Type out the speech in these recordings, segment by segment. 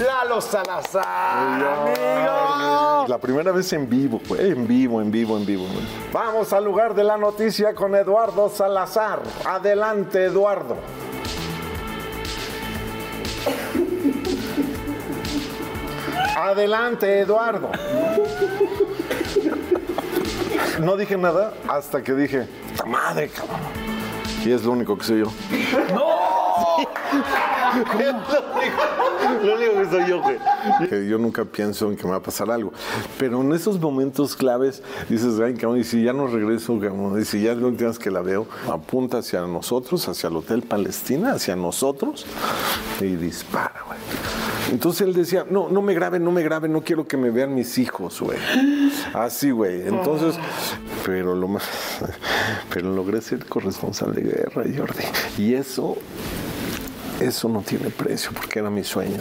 Lalo Salazar, amigo. La primera vez en vivo, güey, en vivo, en vivo, en vivo. güey. Vamos al lugar de la noticia con Eduardo Salazar. Adelante, Eduardo. Adelante, Eduardo. No dije nada hasta que dije, ¡ta madre, cabrón! Y es lo único que soy yo. Lo único que soy yo, güey. Que yo nunca pienso en que me va a pasar algo. Pero en esos momentos claves dices, ay, cabrón, y si ya no regreso, cabrón, y si ya es la última vez que la veo, apunta hacia nosotros, hacia el Hotel Palestina, hacia nosotros, y dispara, güey. Entonces él decía, no, no me graben, no me graben, no quiero que me vean mis hijos, güey. Así, güey. Entonces, pero lo más, pero logré ser corresponsal de guerra, Jordi. Y eso, eso no tiene precio, porque era mi sueño.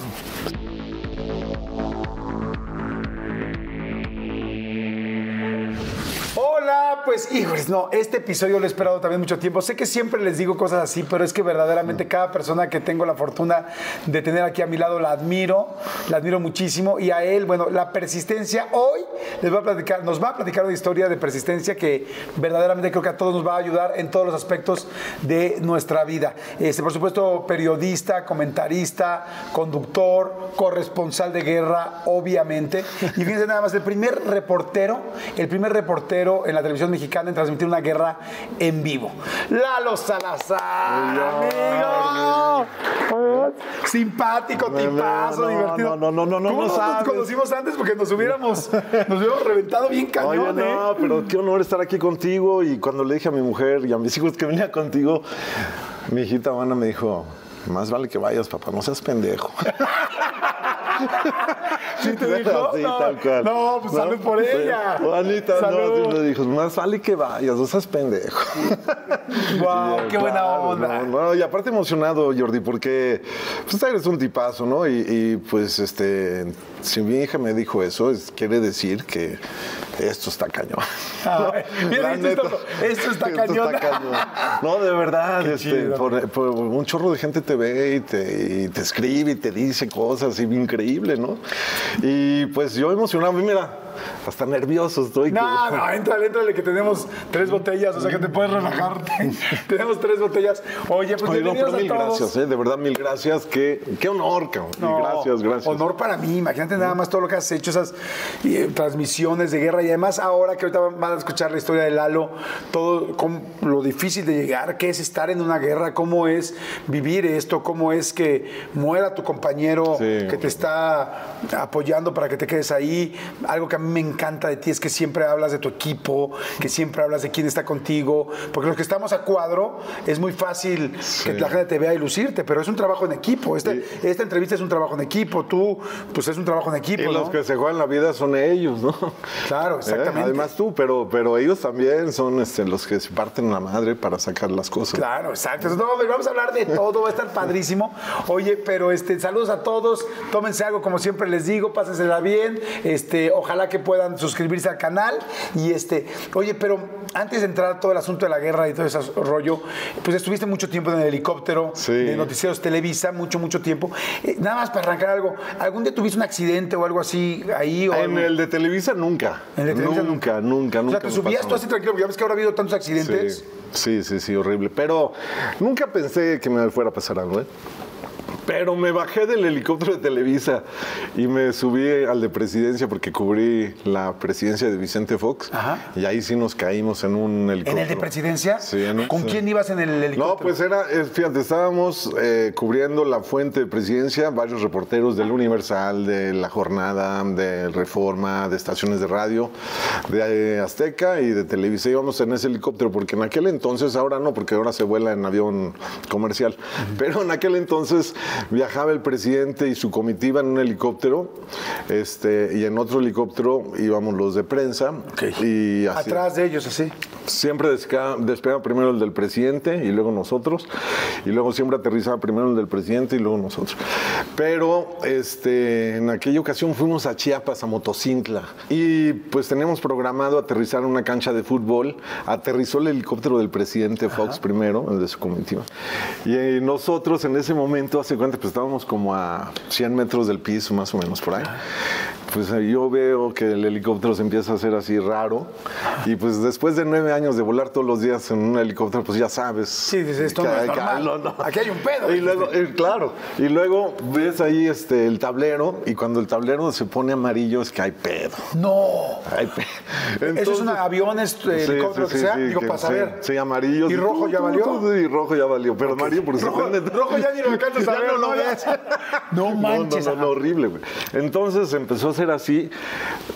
Pues híjoles, no, este episodio lo he esperado también mucho tiempo. Sé que siempre les digo cosas así, pero es que verdaderamente cada persona que tengo la fortuna de tener aquí a mi lado la admiro, la admiro muchísimo. Y a él, bueno, la persistencia, hoy les voy a platicar, nos va a platicar una historia de persistencia que verdaderamente creo que a todos nos va a ayudar en todos los aspectos de nuestra vida. Este, por supuesto, periodista, comentarista, conductor, corresponsal de guerra, obviamente. Y fíjense nada más, el primer reportero, el primer reportero en la televisión mexicana en transmitir una guerra en vivo. Lalo Salazar, amigo. Simpático, tipazo, no, divertido. no, no, no, no, ¿Cómo no nos conocimos antes? Porque nos hubiéramos, nos hubiéramos reventado bien cañón, Oye, ¿eh? no, pero qué honor estar aquí contigo. Y cuando le dije a mi mujer y a mis hijos que venía contigo, mi hijita Ana me dijo, más vale que vayas, papá, no seas pendejo. ¿Sí te dijo? Sí, no, tal cual. no, pues salud por ella. Juanita, Salud. no, sí me dijo, más vale que vayas, no seas pendejo. Wow, qué buena onda. No, no, y aparte emocionado, Jordi, porque pues eres un tipazo, ¿no? Y, y, pues este, si mi hija me dijo eso, es- quiere decir que esto está cañón. Dicho, neta, esto está cañón. No, de verdad, este, por- por un chorro de gente te ve y te, y te escribe y te dice cosas y increíble, ¿no? Y pues yo emocionado, mira, hasta nervioso estoy. No, que- no, entrale, entrale, que tenemos tres botellas, o sea que te puedes relajarte. tenemos tres botellas. Oye, pues Oye, no, pero mil todos. gracias, ¿eh? de verdad, mil gracias. Qué, qué honor, cabrón. No, gracias, gracias. Honor para mí, imagínate nada más todo lo que has hecho, esas eh, transmisiones de guerra y además ahora que ahorita van a escuchar la historia de Lalo, todo cómo- lo difícil de llegar, qué es estar en una guerra, cómo es vivir esto, cómo es que muera tu compañero Sí. que te está apoyando para que te quedes ahí. Algo que a mí me encanta de ti es que siempre hablas de tu equipo, que siempre hablas de quién está contigo, porque los que estamos a cuadro es muy fácil que la gente te vea y lucirte, pero es un trabajo en equipo. Este- Esta entrevista es un trabajo en equipo, tú, pues es un trabajo en equipo. Y los que se juegan la vida son ellos, ¿no? Claro, exactamente. ¿Eh? Además tú, pero, pero ellos también son este, los que se parten la madre para sacar las cosas. Claro, exacto. No, vamos a hablar de todo, va a estar padrísimo. Oye, pero este, saludos a todos, tómense algo como siempre les digo, pásensela bien. Este, ojalá que puedan suscribirse al canal. Y este, oye, pero antes de entrar a todo el asunto de la guerra y todo ese rollo, pues estuviste mucho tiempo en el helicóptero Sí. de Noticieros Televisa, mucho, mucho tiempo. Eh, nada más para arrancar algo, ¿algún día tuviste un accidente o algo así ahí? O En algo? el de Televisa nunca. En el de Televisa nunca, nunca, nunca. O sea, te subías tú así tranquilo, porque ya ves que ahora ha habido tantos accidentes. Sí, sí, sí, sí, horrible. Pero nunca pensé que me fuera a pasar algo, ¿eh? Pero me bajé del helicóptero de Televisa y me subí al de presidencia porque cubrí la presidencia de Vicente Fox. Ajá. Y ahí sí nos caímos en un ¿En helicóptero. el de presidencia? Sí, en un- ¿Con quién ibas en el helicóptero? No, pues era, eh, fíjate, estábamos eh, cubriendo la fuente de presidencia, varios reporteros del Universal, de La Jornada, de Reforma, de estaciones de radio, de eh, Azteca y de Televisa. Íbamos en ese helicóptero, porque en aquel entonces, ahora no, porque ahora se vuela en avión comercial, pero en aquel entonces viajaba el presidente y su comitiva en un helicóptero, este, y en otro helicóptero íbamos los de prensa. Y así. Atrás de ellos, así. Siempre despegaba primero el del presidente y luego nosotros. Y luego siempre aterrizaba primero el del presidente y luego nosotros. Pero este, en aquella ocasión fuimos a Chiapas, a Motocintla. Y pues teníamos programado aterrizar en una cancha de fútbol. Aterrizó el helicóptero del presidente Fox primero, el de su comitiva. Y eh, nosotros en ese momento, hace cuenta cuenta, pues estábamos como a 100 metros del piso, más o menos por ahí. Pues yo veo que el helicóptero se empieza a hacer así raro. Y pues después de nueve años de volar todos los días en un helicóptero, pues ya sabes. Sí, dices, esto no que- es que- normal. no, no. Aquí hay un pedo. Y luego, eh, claro, y luego ves ahí este, el tablero, y cuando el tablero se pone amarillo es que hay pedo. No. Hay pedo. Eso es Entonces- un avión, es eh, Sí, helicóptero, sí, que sí, sea. sí, Digo, que para saber. Sí, amarillo. ¿Y rojo ya valió? Y rojo ya valió. Pero amarillo por Rojo, rojo ya ni lo alcanzas a ver. No lo ves. No manches. No, no, no, horrible, güey. Entonces empezó a ser así.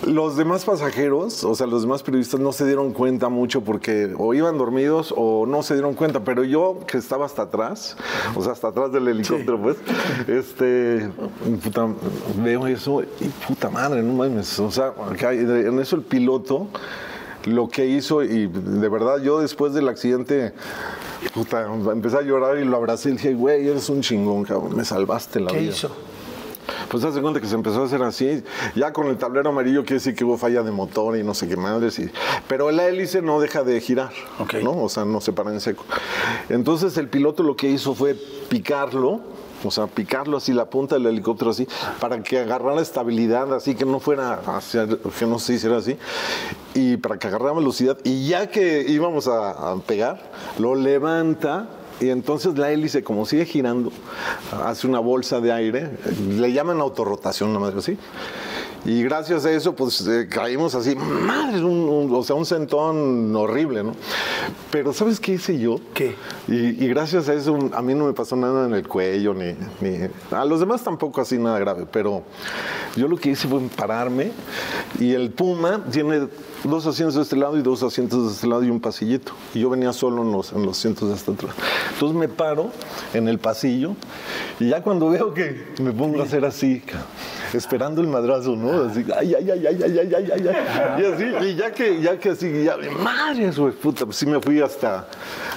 Los demás pasajeros, o sea, los demás periodistas no se dieron cuenta mucho porque o iban dormidos o no se dieron cuenta. Pero yo, que estaba hasta atrás, o sea, hasta atrás del helicóptero, pues, este, puta, veo eso y puta madre, no mames. O sea, en eso el piloto lo que hizo y de verdad yo después del accidente puta, empecé a llorar y lo abracé y dije, güey, eres un chingón, cabrón, me salvaste la ¿Qué vida. hizo? Pues hace cuenta que se empezó a hacer así, ya con el tablero amarillo quiere decir que hubo falla de motor y no sé qué madres, y, pero la hélice no deja de girar, Ok. ¿no? O sea, no se para en seco. Entonces el piloto lo que hizo fue picarlo, o sea, picarlo así, la punta del helicóptero así, para que agarrara estabilidad, así que no fuera hacia, que no se hiciera así, y para que agarrara velocidad, y ya que íbamos a, a pegar, lo levanta. Y entonces la hélice, como sigue girando, hace una bolsa de aire, le llaman autorrotación, madre así. Y gracias a eso, pues eh, caímos así, madre, un- un- o sea, un sentón horrible, ¿no? Pero ¿sabes qué hice yo? ¿Qué? Y, y gracias a eso a mí no me pasó nada en el cuello, ni, ni- a los demás tampoco así nada grave, pero yo lo que hice fue pararme y el Puma tiene dos asientos de este lado y dos asientos de este lado y un pasillito. Y yo venía solo en los, en los asientos de este lado. Entonces me paro en el pasillo y ya cuando veo que me pongo a hacer así, esperando el madrazo, ¿no? Así, ay, ay, ay, ay, ay, ay, ay, ay, ay. Y así, y ya que, ya que así, ya, madre, güey, puta, pues sí me fui hasta,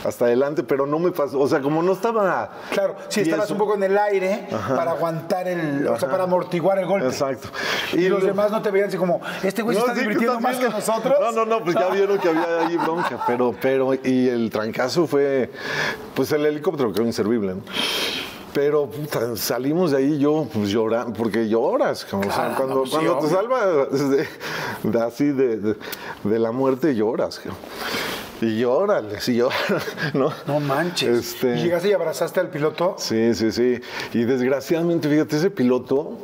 hasta adelante, pero no me pasó, o sea, como no estaba... Claro, si estabas un poco en el aire para aguantar el, o sea, para amortiguar el golpe. Exacto. Y, los lo- demás no te veían así como, este güey se está sí, divirtiendo más que viendo. Nosotros. No, no, no, pues ya vieron que había ahí bronca, pero, pero, y el trancazo fue, pues el helicóptero quedó inservible, ¿no? Pero puta, salimos de ahí yo pues llorando, porque lloras, como, o sea, cuando, sí, te salvas de, de así de, de- de la muerte lloras. Y llórales, y lloras, ¿no? No manches. Este- Y llegaste y abrazaste al piloto. Sí, sí, sí. Y desgraciadamente, fíjate, ese piloto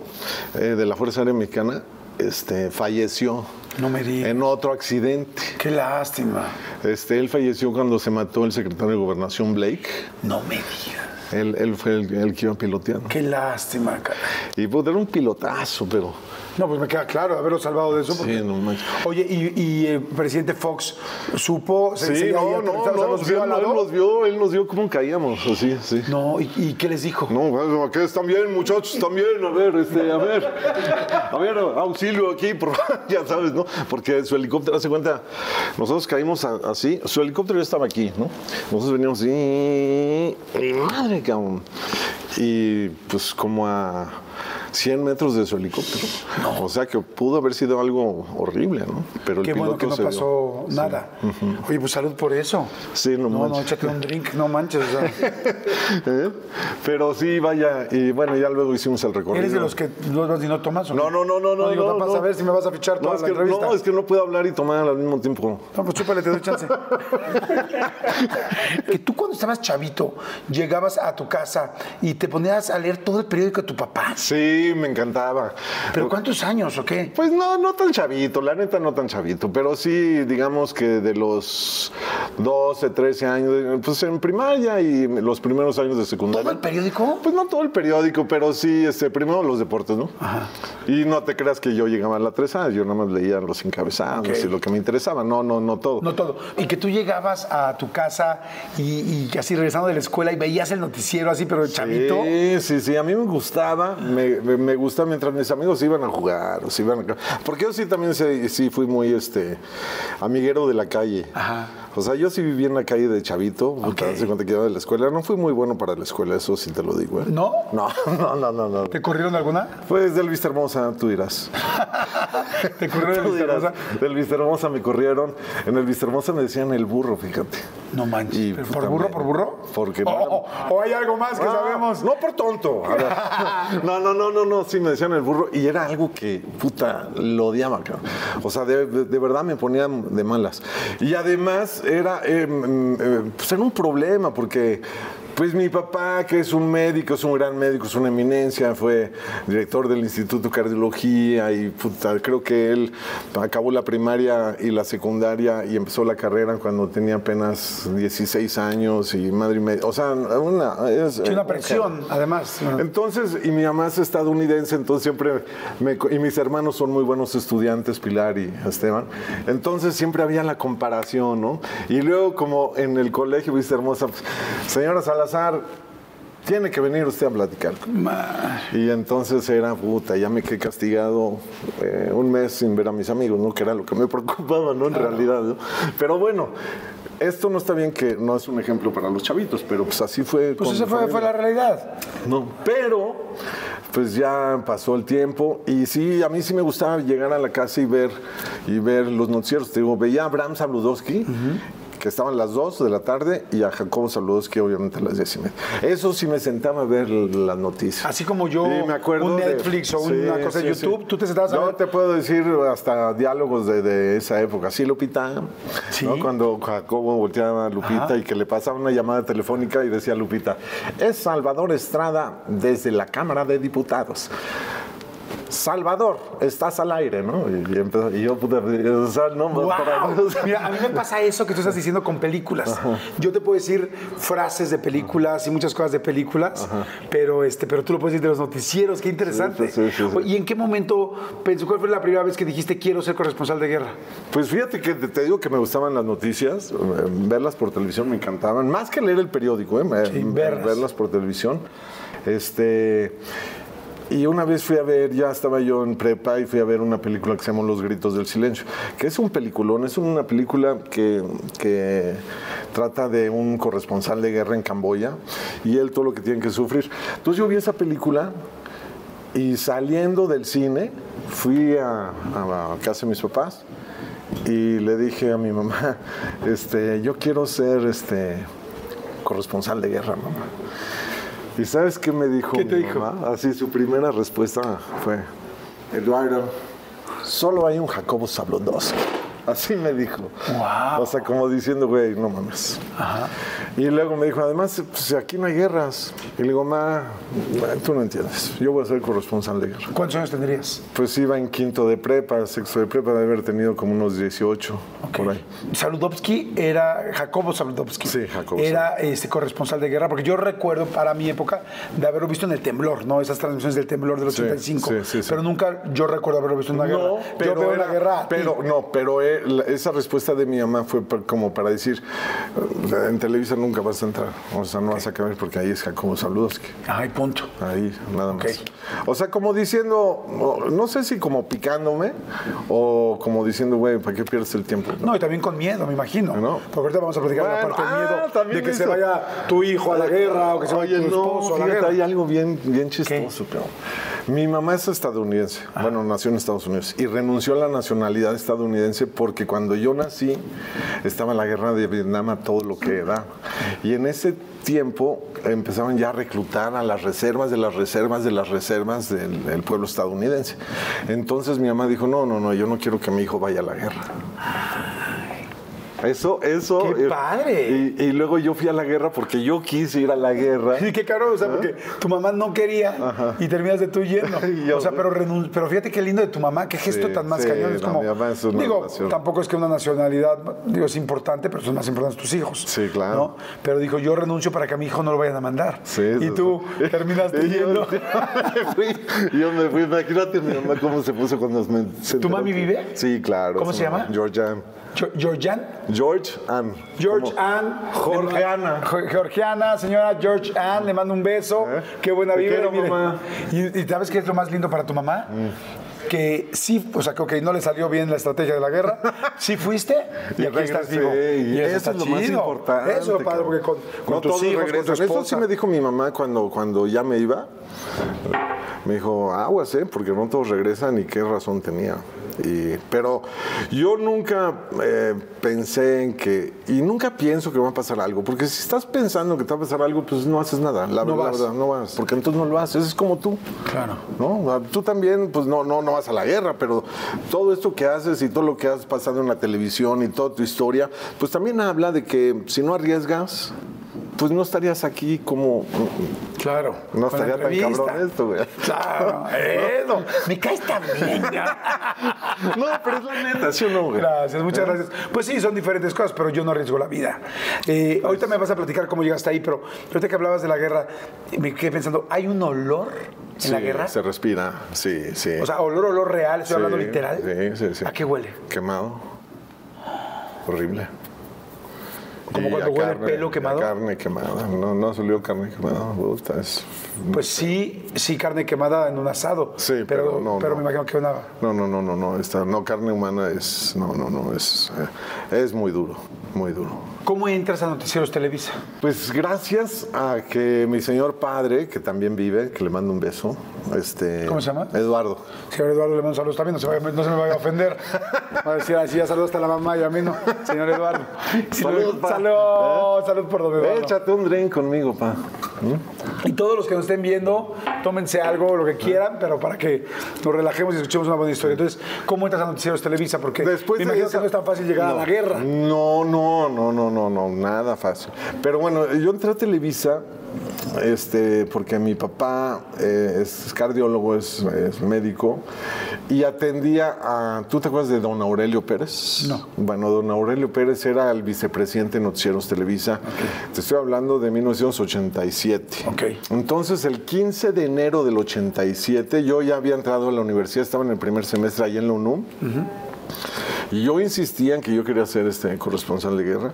eh, de la Fuerza Aérea Mexicana este, falleció No me digas. en otro accidente. Qué lástima. Este, él falleció cuando se mató el secretario de Gobernación Blake. No me digas. Él, él fue el, el que iba piloteando. Qué lástima, cara. Y pues era un pilotazo, pero No, pues me queda claro haberlo salvado de eso. porque- sí, no manches. Oye, y, y el presidente Fox supo, se Sí, no, no, aterrizando, o sea, no, vio él, nos vio, él nos vio cómo caíamos, así, sí. No, ¿y, y qué les dijo? No, aquí están bien, muchachos, están bien, a ver, este, a ver, a ver, auxilio aquí, por ya sabes, ¿no? Porque su helicóptero, hace cuenta, nosotros caímos así, su helicóptero ya estaba aquí, ¿no? Nosotros veníamos así, madre, cabrón. Y pues como a 100 metros de su helicóptero. O sea que pudo haber sido algo horrible, ¿no? Pero el Qué bueno que no se pasó dio. nada. Oye, pues salud por eso. Sí, no No, no, manches. échate un drink, no manches. O sea, ¿Eh? Pero sí, vaya, y bueno, ya luego hicimos el recorrido. ¿Eres de los que no vas y no tomas? o No, no, no, no, no. digo, no, vas no. a ver si me vas a fichar toda no, es la que, entrevista. No, es que no puedo hablar y tomar al mismo tiempo. No, pues chúpale, te doy chance. que tú cuando estabas chavito llegabas a tu casa y te ponías a leer todo el periódico de tu papá. Sí, me encantaba. ¿Pero cuántos años o qué? Pues no, no tan chavito, la neta no tan chavito, pero sí, digamos que de los 12, 13 años, pues en primaria y los primeros años de secundaria. ¿Todo el periódico? Pues no todo el periódico, pero sí, este, primero los deportes, ¿no? Y no te creas que yo llegaba a la 3 a yo nada más leía los encabezados y lo que me interesaba, no, no, no todo. No todo. Y que tú llegabas a tu casa y, y así regresando de la escuela y veías el noticiero así, pero chavito. Sí, sí, sí, a mí me gustaba, me, me, me gusta mientras mis amigos iban a jugar, o se iban a... Porque yo sí también sé- sí fui muy este amiguero de la calle. Ajá. O sea, yo sí viví en la calle de Chavito, puta, hace cuenta que iba de la escuela. No fui muy bueno para la escuela, eso sí te lo digo. ¿eh? ¿No? No, no, no, no. no. ¿Te corrieron alguna? Pues del Vista Hermosa, tú dirás. ¿Te corrieron Tú de dirás. Hermosa? Del Vista Hermosa me corrieron. En el Vista Hermosa me decían el burro, fíjate. No manches. Y, ¿Pero puta, ¿Por burro, por burro? Porque O, o- o hay algo más que Ah, sabemos. No por tonto. No, no, no, no, no. Sí, me decían el burro. Y era algo que, puta, lo odiaba, cabrón. O sea, de, de- de verdad me ponían de malas. Y además era, eh, mm, eh, pues era un problema porque. Pues mi papá, que es un médico, es un gran médico, es una eminencia, fue director del Instituto de Cardiología y puta, creo que él acabó la primaria y la secundaria y empezó la carrera cuando tenía apenas 16 años y madre y media. O sea, una, es, Sí, una presión, además. entonces, y mi mamá es estadounidense, entonces siempre, me, y mis hermanos son muy buenos estudiantes, Pilar y Esteban, entonces siempre había la comparación, ¿no? Y luego como en el colegio, viste hermosa, pues, señora Salazar, tiene que venir usted a platicar. Y entonces era, puta, ya me quedé castigado eh, un mes sin ver a mis amigos, ¿no? Que era lo que me preocupaba, ¿no? En realidad, ¿no? Pero bueno, esto no está bien que no es un ejemplo para los chavitos, pero pues así fue. Pues esa fue, la realidad. No, pero pues ya pasó el tiempo y sí, a mí sí me gustaba llegar a la casa y ver y ver los noticieros. Te digo, veía a Abraham Sabludowski. Que estaban las 2 de la tarde y a Jacobo Sabludowski obviamente a las 10 y media. Eso sí me sentaba a ver las noticias. Así como yo, Sí, me acuerdo un de- Netflix o sí, una cosa de sí, YouTube, tú te sentabas a Yo ver. te puedo decir hasta diálogos de, de esa época. Sí, Lupita. ¿no? cuando Jacobo volteaba a Lupita Ajá. y que le pasaba una llamada telefónica y decía Lupita, es Salvador Estrada desde la Cámara de Diputados. Salvador, estás al aire, ¿no? Y, y empezó- y yo, puta, o sea, no, ¡Wow! para- Mira, a mí me pasa eso que tú estás diciendo con películas. Yo te puedo decir frases de películas y muchas cosas de películas, pero este, pero tú lo puedes decir de los noticieros. Qué interesante. Sí, sí. ¿Y en qué momento pensó cuál fue la primera vez que dijiste quiero ser corresponsal de guerra? Pues fíjate que te, digo que me gustaban las noticias, eh, verlas por televisión me encantaban, más que leer el periódico, eh, Sí, verlas. verlas por televisión. Este, y una vez fui a ver, ya estaba yo en prepa y fui a ver una película que se llama Los Gritos del Silencio, que es un peliculón, es una película que, que trata de un corresponsal de guerra en Camboya y él todo lo que tiene que sufrir. Entonces yo vi esa película y saliendo del cine, fui a, a casa de mis papás y le dije a mi mamá, este, yo quiero ser este, corresponsal de guerra, mamá. ¿Y sabes qué me dijo ¿Qué te mi dijo? Así su primera respuesta fue, Eduardo, solo hay un Jacobo Sabludowski. Así me dijo. Wow. O sea, como diciendo, güey, no mames. Y luego me dijo, además, pues aquí no hay guerras. Y le digo, ma, tú no entiendes. Yo voy a ser corresponsal de guerra. ¿Cuántos años tendrías? Pues iba en quinto de prepa, sexto de prepa, de haber tenido como unos 18, por ahí. Saludowski era Jacobo Saludowski. Sí, Jacobo Era este corresponsal de guerra, porque yo recuerdo para mi época de haberlo visto en el temblor, ¿no? Esas transmisiones del temblor del Sí, 85. sí, sí, sí. Pero nunca yo recuerdo haberlo visto en una guerra. No, pero yo veo era- la guerra. Pero no, pero eh, esa respuesta de mi mamá fue como para decir, en Televisa nunca vas a entrar, o sea, no vas a caber porque ahí es Jacobo Saludowski. Ay, punto. Ahí, nada más. O sea, como diciendo, no, no sé si como picándome o como diciendo, güey, ¿para qué pierdes el tiempo? No, y también con miedo, me imagino. No. Porque ahorita vamos a platicar de la Bueno, parte del ah, miedo también de que eso. se vaya tu hijo a la guerra o que se vaya Oye, tu no, esposo a la fíjate, guerra. hay algo bien, bien chistoso. Pero mi mamá es estadounidense, Ah. bueno, nació en Estados Unidos y renunció a la nacionalidad estadounidense porque cuando yo nací estaba la guerra de Vietnam a todo lo que da. Y en ese tiempo empezaban ya a reclutar a las reservas de las reservas de las reservas del, del pueblo estadounidense. Entonces mi mamá dijo, no, no, no, yo no quiero que mi hijo vaya a la guerra. Eso, eso. ¡Qué eh, padre! Y, y luego yo fui a la guerra porque yo quise ir a la guerra. Sí, qué caro, o sea, porque tu mamá no quería y terminas de tú yendo. Y yo- o sea, pero, pero fíjate qué lindo de tu mamá, qué gesto Sí, tan más sí, cañón. Es no, como, mi mamá es una digo, tampoco es que una nacionalidad, digo, es importante, pero son más importantes tus hijos. Sí, claro. ¿no? Pero dijo, yo renuncio para que a mi hijo no lo vayan a mandar. Sí, y tú sí. terminaste Y yo- yendo. Yo me fui, yo me fui, imagínate mi mamá cómo se puso cuando me ¿Tu mami vive? Sí, claro. ¿Cómo se llama? Georgia. Georgian. George Ann. George Ann. Georgiana. Georgiana, señora George Ann, le mando un beso. ¿Eh? Qué buena mamá. Y, y ¿sabes qué es lo más lindo para tu mamá? Mm. Que sí, o sea, que no le salió bien la estrategia de la guerra. Sí fuiste y, Y aquí estás vivo. y eso es lo más importante. Eso es padre, porque con, con no tus todos hijos, con tu regresan. Eso sí me dijo mi mamá cuando, cuando ya me iba. Me dijo, aguas, ¿eh? Porque no todos regresan y qué razón tenía. Y, pero yo nunca eh, pensé en que, y nunca pienso que va a pasar algo, porque si estás pensando que te va a pasar algo, pues no haces nada. La, No vas. verdad, no vas, porque entonces no lo haces. Es como tú. Claro. ¿no? Tú también, pues no, no, no vas a la guerra, pero todo esto que haces y todo lo que has pasado en la televisión y toda tu historia, pues también habla de que si no arriesgas, pues no estarías aquí como... Claro. No estaría tan cabrón esto, güey. Claro, eso. Me caes tan bien. No, pero es la neta, ¿sí o no, güey? Gracias, muchas gracias. Pues sí, son diferentes cosas, pero yo no arriesgo la vida. Eh, ahorita me vas a platicar cómo llegaste ahí, pero ahorita que hablabas de la guerra, me quedé pensando, ¿hay un olor en la guerra? Se respira, sí, sí. O sea, olor, olor real, estoy Sí, hablando literal. Sí, sí, sí. ¿A qué huele? Quemado. Horrible. Como cuando huele pelo quemado. Carne quemada. No, no salió carne quemada. Me gusta, es Pues sí, sí, carne quemada en un asado. Sí, pero, pero no, pero no. me imagino que una... No, no, no, no, no, esta, no, carne humana es, no, no, no, es, eh, es muy duro, muy duro. ¿Cómo entras a Noticieros Televisa? Pues gracias a que mi señor padre, que también vive, que le mando un beso, este... ¿Cómo se llama? Eduardo. Señor Eduardo, le mando saludos también, no se, vaya- no se me vaya a ofender. Va a decir así, ya saludos hasta la mamá y a mí no. Señor Eduardo. Salud, pa. Salud, salud por don Eduardo. Échate un drink conmigo, pa. Y todos los que nos estén viendo, tómense algo, lo que quieran, pero para que nos relajemos y escuchemos una buena historia. Entonces, ¿cómo entras a Noticieros Televisa? Porque Después me de imagino esa- que no es tan fácil llegar a la guerra. No, no, no, no, no, no, nada fácil. Pero bueno, yo entré a Televisa este, porque mi papá eh, es cardiólogo, es, es médico, y atendía a. ¿Tú te acuerdas de don Aurelio Pérez? No. Bueno, don Aurelio Pérez era el vicepresidente de Noticieros Televisa. Te estoy hablando de 1987. Ok. Entonces, el 15 de enero del 87, yo ya había entrado a la universidad, estaba en el primer semestre ahí en la UNUM. Y yo insistía en que yo quería ser este corresponsal de guerra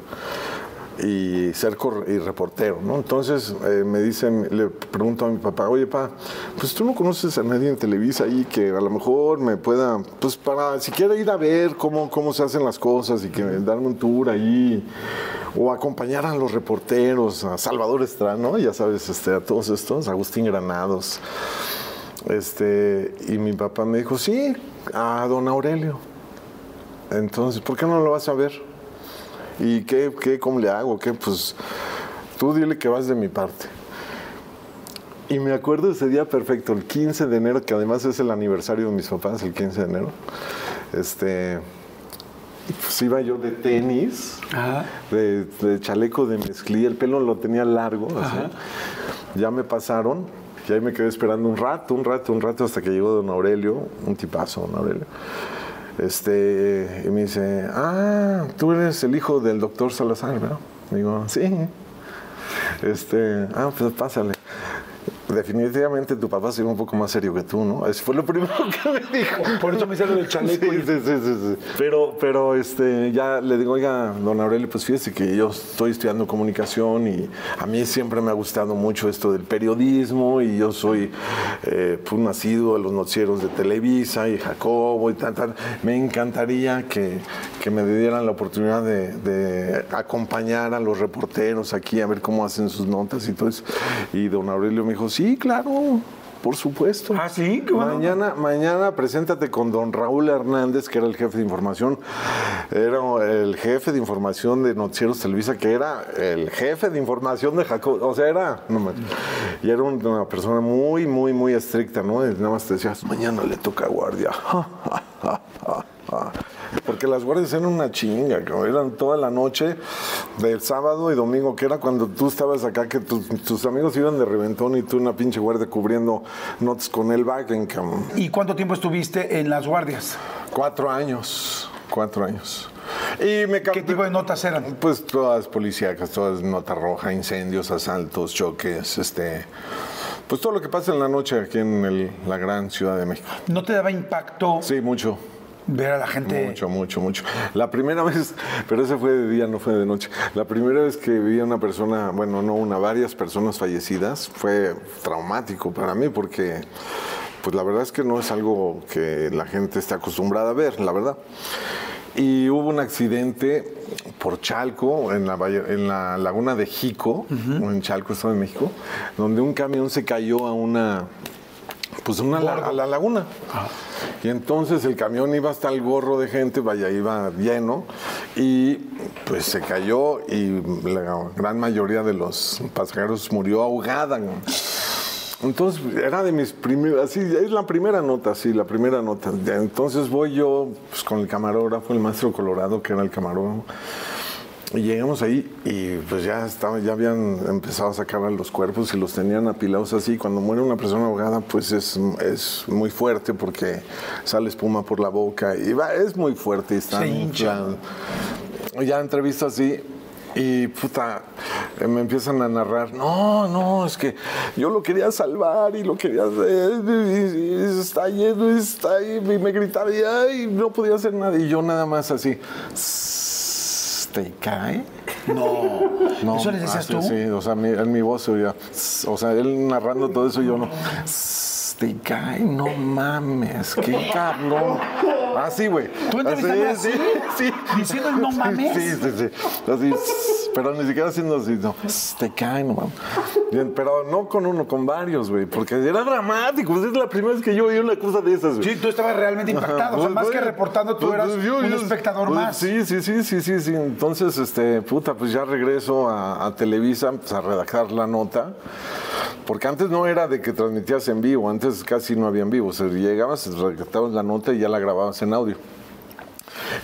y ser y reportero, ¿no? Entonces eh, me dicen, le pregunto a mi papá, oye, pa, pues tú no conoces a nadie en Televisa ahí que a lo mejor me pueda, pues para siquiera ir a ver cómo, cómo se hacen las cosas y que darme un tour ahí o acompañar a los reporteros, a Salvador Estrada, ¿no? Ya sabes, este, a todos estos, Agustín Granados. Este, y mi papá me dijo, sí, a don Aurelio. Entonces, ¿por qué no lo vas a ver? ¿Y qué, qué, cómo le hago? ¿Qué? Pues tú dile que vas de mi parte. Y me acuerdo ese día perfecto, el 15 de enero, que además es el aniversario de mis papás, el 15 de enero. Este, pues iba yo de tenis, de, de chaleco de mezclilla, el pelo lo tenía largo, así. ya me pasaron, y ahí me quedé esperando un rato, un rato, un rato, hasta que llegó don Aurelio, un tipazo, don Aurelio. Este, y me dice, ah, tú eres el hijo del doctor Salazar, ¿verdad? Digo, sí. Este, ah, pues pásale. Definitivamente tu papá sería un poco más serio que tú, ¿no? Eso fue lo primero que me dijo. Por eso me hice lo del chaleco. Sí, y- sí, sí, sí, sí. Pero, pero este, ya le digo, oiga, don Aurelio, pues fíjese que yo estoy estudiando comunicación y a mí siempre me ha gustado mucho esto del periodismo y yo soy eh, pues, nacido de los noticieros de Televisa y Jacobo y tal, tal. Me encantaría que, que me dieran la oportunidad de, de acompañar a los reporteros aquí a ver cómo hacen sus notas y todo eso. Y don Aurelio me dijo, sí, claro. Por supuesto. Ah, sí, qué bueno. Mañana, mañana preséntate con don Raúl Hernández, que era el jefe de información. Era el jefe de información de Noticieros Televisa, que era el jefe de información de Jacob. O sea, era. no me- y era un- una persona muy, muy, muy estricta, ¿no? Y nada más te decías, mañana le toca guardia. Porque las guardias eran una chinga, cabrón. eran toda la noche del sábado y domingo, que era cuando tú estabas acá, que tus, tus amigos iban de reventón y tú una pinche guardia cubriendo notas con el Wagen, cabrón. ¿Y cuánto tiempo estuviste en las guardias? Cuatro años, cuatro años. Y me ¿Qué tipo de notas eran? Pues todas policíacas, todas nota roja, incendios, asaltos, choques, este... Pues todo lo que pasa en la noche aquí en el- la gran Ciudad de México. ¿No te daba impacto? Sí, mucho. Ver a la gente. Mucho, mucho, mucho. La primera vez, pero ese fue de día, no fue de noche. La primera vez que vi a una persona, bueno, no una, varias personas fallecidas, fue traumático para mí porque, pues la verdad es que no es algo que la gente esté acostumbrada a ver, la verdad. Y hubo un accidente por Chalco, en la, en la laguna de Jico, en Chalco, Estado de México, donde un camión se cayó a una, pues una a la laguna. Y entonces el camión iba hasta el gorro de gente, vaya, iba lleno, y pues se cayó y la gran mayoría de los pasajeros murió ahogada. Entonces era de mis primeras, así, es la primera nota, sí, la primera nota. Entonces voy yo pues, con el camarógrafo, el maestro Colorado, que era el camarógrafo. Y llegamos ahí y pues ya estaba, ya habían empezado a sacar los cuerpos y los tenían apilados así. Cuando muere una persona ahogada, pues es, es muy fuerte porque sale espuma por la boca y va, es muy fuerte y está Se hincha. Ya entrevisto así y puta, me empiezan a narrar, no, no, es que yo lo quería salvar y lo quería hacer, y, y está lleno, y está ahí, y me gritaba y ay, no podía hacer nada. Y yo nada más así, ¿te cae? No. ¿Eso les decías ah, sí, tú? Sí, o sea, mi- en mi voz o sea, él narrando todo eso, yo no. Te cae, no mames, qué cabrón. Así, güey. ¿Tú Así, así? sí, sí. ¿Diciendo el no mames? Sí, sí, sí. Así, pero ni siquiera haciendo así, no. Te cae, no mames. Bien, pero no con uno, con varios, güey, porque era dramático. pues es la primera vez que yo oí una cosa de esas, güey. Sí, tú estabas realmente impactado. o sea, Pues, más que reportando, tú pues, eras pues, yo- un yo- espectador más. Sí, sí, sí, sí, sí, sí. Entonces, este, puta, pues ya regreso a, a Televisa a redactar la nota. Porque antes no era de que transmitías en vivo, antes casi no había en vivo. O sea, llegabas, redactabas la nota y ya la grababas en audio.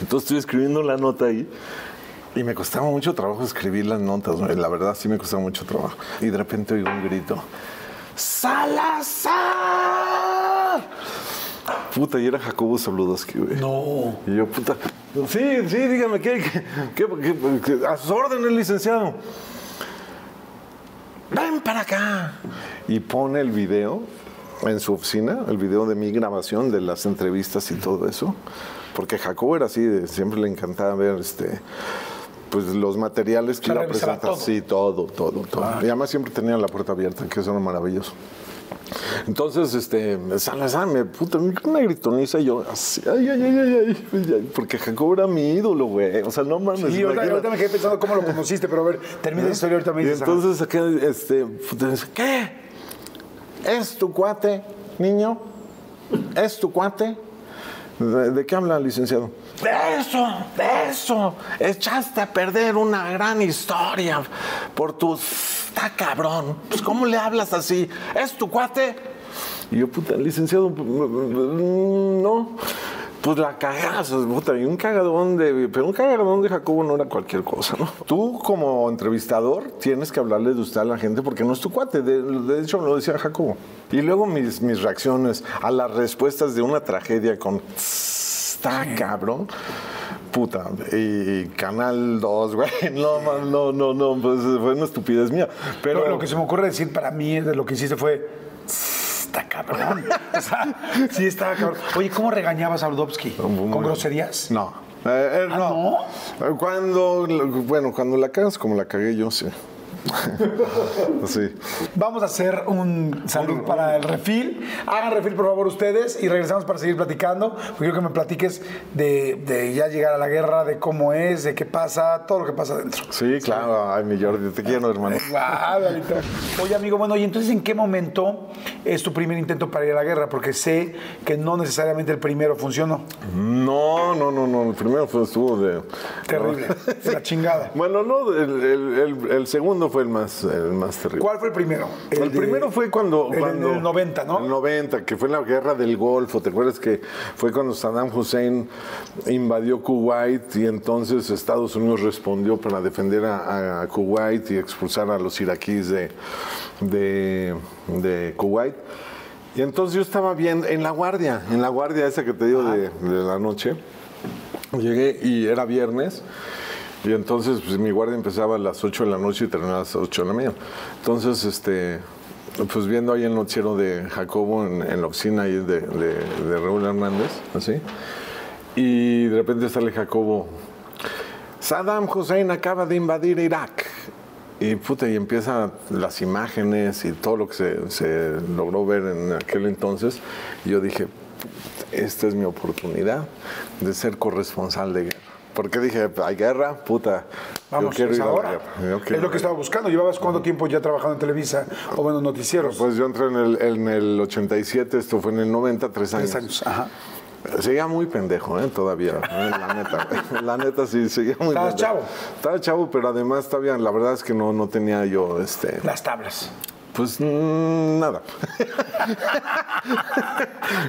Entonces estoy escribiendo la nota ahí y me costaba mucho trabajo escribir las notas, la verdad sí me costaba mucho trabajo. Y de repente oigo un grito, ¡Salazar! Puta, y era Jacobo Zabludowski, güey. No. Y yo, puta, sí, sí, dígame, ¿qué, qué, qué- qué- qué- a sus órdenes, licenciado? Ven para acá. Y pone el video en su oficina, el video de mi grabación, de las entrevistas y todo eso. Porque Jacobo era así, de- siempre le encantaba ver este pues los materiales que iba todo. Sí, todo, todo, todo. Y además siempre tenía la puerta abierta, que eso era maravilloso. Entonces, este, Salazar me, puta, una gritoniza y yo, así, ay, ay, ay, ay, porque Jacobo era mi ídolo, güey. O sea, no mames. Sí, ahorita, me quedé pensando cómo lo conociste, pero a ver, termina la historia ahorita me Y dices. entonces acá, este, ¿qué? ¿Es tu cuate, niño? ¿Es tu cuate? ¿De, qué habla, licenciado? De eso, de eso. Echaste a perder una gran historia por tus... Está cabrón. Pues, ¿cómo le hablas así? ¿Es tu cuate? Y yo, puta, licenciado, mm, no. Pues la cagadas, puta, y un cagadón de. Pero un cagadón de Jacobo no era cualquier cosa, ¿no? Tú, como entrevistador, tienes que hablarle de usted a la gente porque no es tu cuate. De, de hecho, lo decía Jacobo. Y luego mis, mis reacciones a las respuestas de una tragedia con. Está cabrón. Puta, y Canal 2, güey, no, no, no, no, pues fue una estupidez mía. Pero Lo, lo que se me ocurre decir para mí de lo que hiciste fue. Está cabrón. O sea, sí, estaba cabrón. Oye, ¿cómo regañabas a Ludovsky? ¿Con groserías? No. Eh, eh, ¿Ah, no. Eh, Cuando, bueno, cuando la cagas como la cagué yo, sí. sí. Vamos a hacer un salud para el refil. Hagan refil, por favor, ustedes y regresamos para seguir platicando. Porque quiero que me platiques de, de ya llegar a la guerra, de cómo es, de qué pasa, todo lo que pasa adentro. Sí, claro. Ay, mi Jordi, te quiero, hermano. Guau. Oye, amigo, bueno, ¿y entonces en qué momento es tu primer intento para ir a la guerra? Porque sé que no necesariamente el primero funcionó. No, no, no, no. El primero fue, estuvo de. Terrible. De la chingada. Bueno, no, el, el- el- el segundo fue el más, el más terrible. ¿Cuál fue el primero? El, de- primero fue cuando, el- cuando- el 90, ¿no? El 90, que fue la guerra del Golfo. ¿Te acuerdas que fue cuando Saddam Hussein invadió Kuwait y entonces Estados Unidos respondió para defender a, a Kuwait y expulsar a los iraquíes de, de, de Kuwait? Y entonces yo estaba bien en la guardia, en la guardia esa que te digo de, de la noche. Llegué y era viernes. Y entonces pues, mi guardia empezaba a las 8 de la noche y terminaba a las 8 de la mañana. Entonces, este, pues viendo ahí el noticiero de Jacobo en, la oficina ahí de, de, de Raúl Hernández, así. Y de repente sale Jacobo, Saddam Hussein acaba de invadir Irak. Y puta, y empiezan las imágenes y todo lo que se, se logró ver en aquel entonces. Y yo dije, esta es mi oportunidad de ser corresponsal de guerra. Porque dije, hay guerra, puta. Vamos, yo quiero es ir a la ahora. guerra. Yo Es lo que estaba buscando. ¿Llevabas cuánto tiempo ya trabajando en Televisa o bueno, noticieros? Pues yo entré en el, en el 87, esto fue en el 90, tres años. Tres años. Ajá. Seguía muy pendejo, ¿eh? Todavía, ¿eh? la neta. La neta sí, seguía muy Estabas pendejo. chavo. Estaba chavo, pero además todavía, la verdad es que no, no tenía yo, este, Las tablas. Pues mm, nada.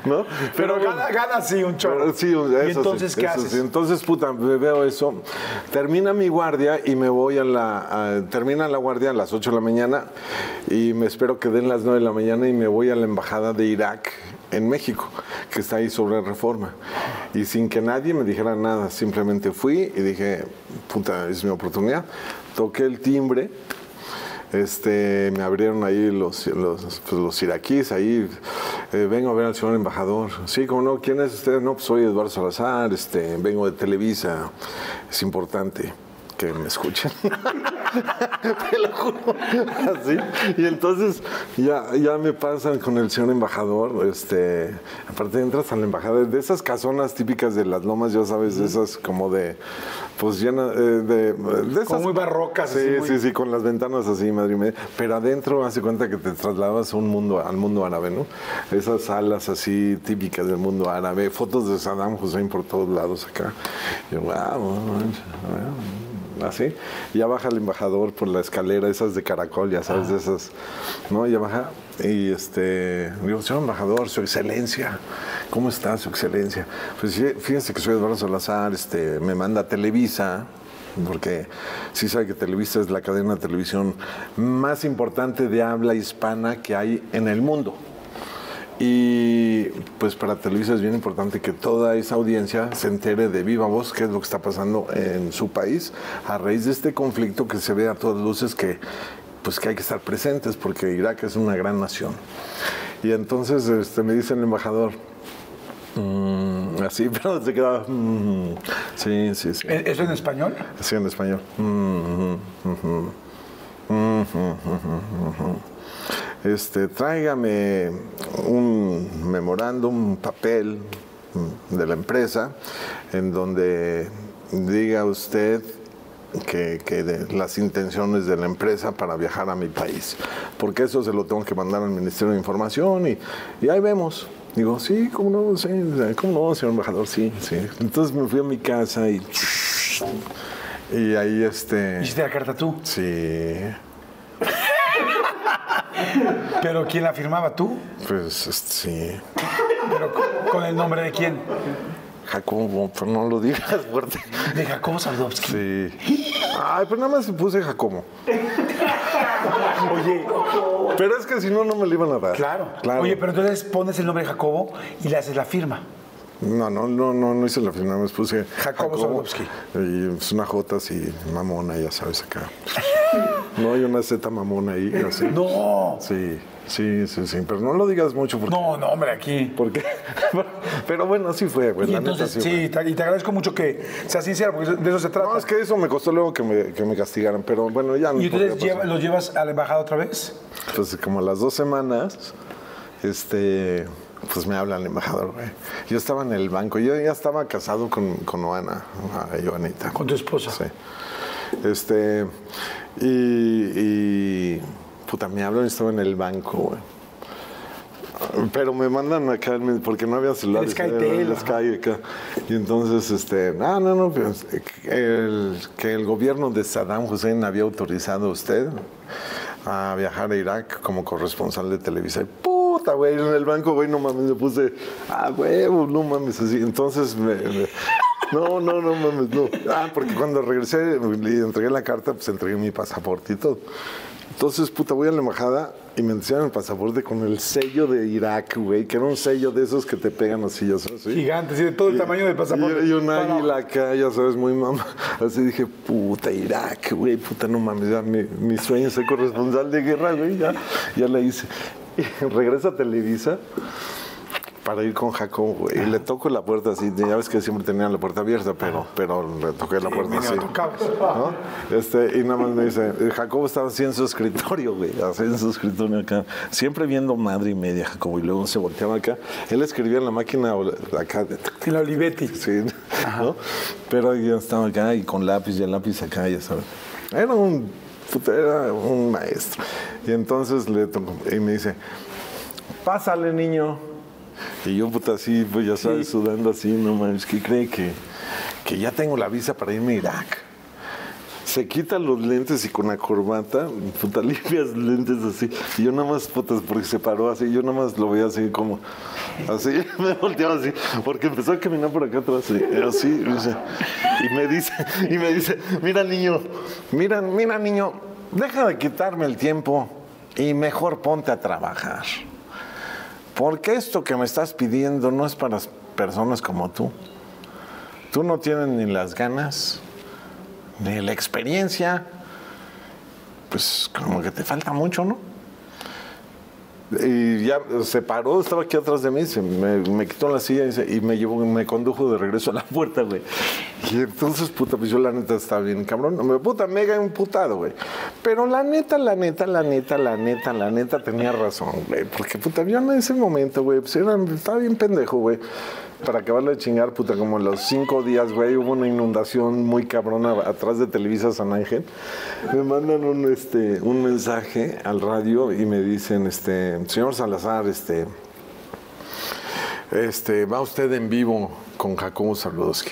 ¿No? Pero, bueno. gana, gana sí un chorro. Pero sí, ¿Y sí, entonces qué eso haces? sí. Entonces, puta, veo eso. Termina mi guardia y me voy a la. a- termina la guardia a las 8 de la mañana y me espero que den las 9 de la mañana y me voy a la embajada de Irak en México, que está ahí sobre reforma. Y sin que nadie me dijera nada, simplemente fui y dije, puta, es mi oportunidad. Toqué el timbre. Este, me abrieron ahí los, los, pues, los iraquíes, ahí, eh, vengo a ver al señor embajador. Sí, como no, ¿quién es usted? No, pues soy Eduardo Salazar, este, vengo de Televisa, es importante que me escuchen. Te lo juro. Así. Y entonces ya, ya me pasan con el señor embajador. Este, aparte entras a la embajada de esas casonas típicas de las lomas, ya sabes, de esas como de, pues llena eh, de, de esas. Como muy barrocas, Sí, muy- sí, sí, con las ventanas así, madre mía. Pero adentro hace cuenta que te trasladabas a un mundo, al mundo árabe, ¿no? Esas salas así típicas del mundo árabe, fotos de Saddam Hussein por todos lados acá. Yo, wow, así. Ya baja el embajador por la escalera, esas de caracol, ya sabes, de esas, ¿no? Ya baja y este, digo, señor embajador, su excelencia, ¿cómo está su excelencia? Pues fíjense que soy Eduardo Salazar, este, me manda a Televisa, porque sí sabe que Televisa es la cadena de televisión más importante de habla hispana que hay en el mundo. Y pues para Televisa es bien importante que toda esa audiencia se entere de viva voz qué es lo que está pasando en su país a raíz de este conflicto que se ve a todas luces que pues que hay que estar presentes porque Irak es una gran nación. Y entonces este, me dice el embajador, "Mm", así, pero se queda, "Mm". sí, sí, sí. ¿E- ¿Eso en español? Así en español. Mm, Este, tráigame un memorándum, un papel mm, de la empresa en donde diga usted que, que de las intenciones de la empresa para viajar a mi país. Porque eso se lo tengo que mandar al Ministerio de Información y, y ahí vemos. Digo, sí, ¿cómo no? Sí, ¿Cómo no, señor embajador? Sí, sí. Entonces me fui a mi casa y... Y ahí este... ¿Hiciste la carta tú? Sí, ¿Pero quién la firmaba tú? pues este, sí. ¿Pero con- con el nombre de quién? Jacobo, pero no lo digas fuerte. De Jacobo Sardovsky. Sí. Ay, pues nada más puse Jacobo. Oye, Pero es que si no, no me lo iban a dar. claro. Claro. Oye, pero entonces pones el nombre de Jacobo y le haces la firma. No, no, no, no, no hice la final, más puse Jacobo Swarovski. Y es una J así, mamona, ya sabes, acá. No hay una Z mamona ahí, así. No. Sí, sí, sí, sí. Pero no lo digas mucho porque. No, no, hombre, aquí. porque pero bueno, así fue, güey. Y la neta entonces, sí fue. sí, y te agradezco mucho que seas sincera, porque de eso se trata. No, es que eso me costó luego que me, que me castigaran, pero bueno, ya no ¿Y entonces lleva- los llevas a la embajada otra vez? Pues como a las dos semanas, este, pues me habla el embajador, güey. Yo estaba en el banco, yo ya estaba casado con, con Oana, Joanita. Con tu esposa. Sí. Este, y, y, puta, me hablan y estaba en el banco, güey. Pero me mandan acá, porque no había celulares. El acá. Y entonces, este, no, no, no, pues, el, que el gobierno de Saddam Hussein había autorizado a usted a viajar a Irak como corresponsal de Televisa. Puta, güey, en el banco, güey, no mames, me puse, ah, huevo, no mames, así. Entonces, me- me- no, no, no mames, no. Ah, porque cuando regresé y entregué la carta, pues entregué mi pasaporte y todo. Entonces, puta, voy a la embajada y me enseñan el pasaporte con el sello de Irak, güey, que era un sello de esos que te pegan así, ya sabes. ¿sí? Gigante, sí, de todo el tamaño del pasaporte. Y, y un águila acá, ya sabes, muy mamá. Así dije, puta, Irak, güey, puta, no mames, ya mi, mi sueño es ser corresponsal de guerra, güey, ya, ya la hice. Y regreso a Televisa para ir con Jacobo, güey. Y le toco la puerta así, ya ves que siempre tenían la puerta abierta, pero, pero le toqué la puerta así. ¿no? Este, y nada más me dice, Jacobo estaba así en su escritorio, güey, así en su escritorio acá, siempre viendo madre y media, Jacobo, y luego se volteaba acá. Él escribía en la máquina acá. En la Olivetti. Sí, ¿no? Pero yo estaba acá y con lápiz y el lápiz acá, ya sabes. Era un, era un maestro. Y entonces le toco, y me dice, pásale, niño. Y yo, puta, así, pues ya sabes, sudando así, no mames, ¿qué cree que, que ya tengo la visa para irme a Irak? Se quita los lentes y con la corbata, puta, limpias lentes así. Y yo nada más, puta, porque se paró así, yo nada más lo veía así como, así, me volteaba así, porque empezó a caminar por acá atrás, así, y me dice, y me dice, mira niño, mira, mira niño, deja de quitarme el tiempo y mejor ponte a trabajar. Porque esto que me estás pidiendo no es para personas como tú. Tú no tienes ni las ganas, ni la experiencia. Pues como que te falta mucho, ¿no? Y ya se paró, estaba aquí atrás de mí, se me, quitó la silla y, me llevó, me condujo de regreso a la puerta, güey. Y entonces, puta, pues yo la neta estaba bien cabrón. Me, puta, mega emputado, güey. Pero la neta, la neta, la neta, la neta, la neta tenía razón, güey. Porque, puta, yo en ese momento, güey, pues era, estaba bien pendejo, güey. Para acabarle de chingar, puta, como los cinco días, güey, hubo una inundación muy cabrona atrás de Televisa San Ángel. Me mandan un, este, un mensaje al radio y me dicen, este, señor Salazar, este, este, va usted en vivo con Jacobo Saludowski.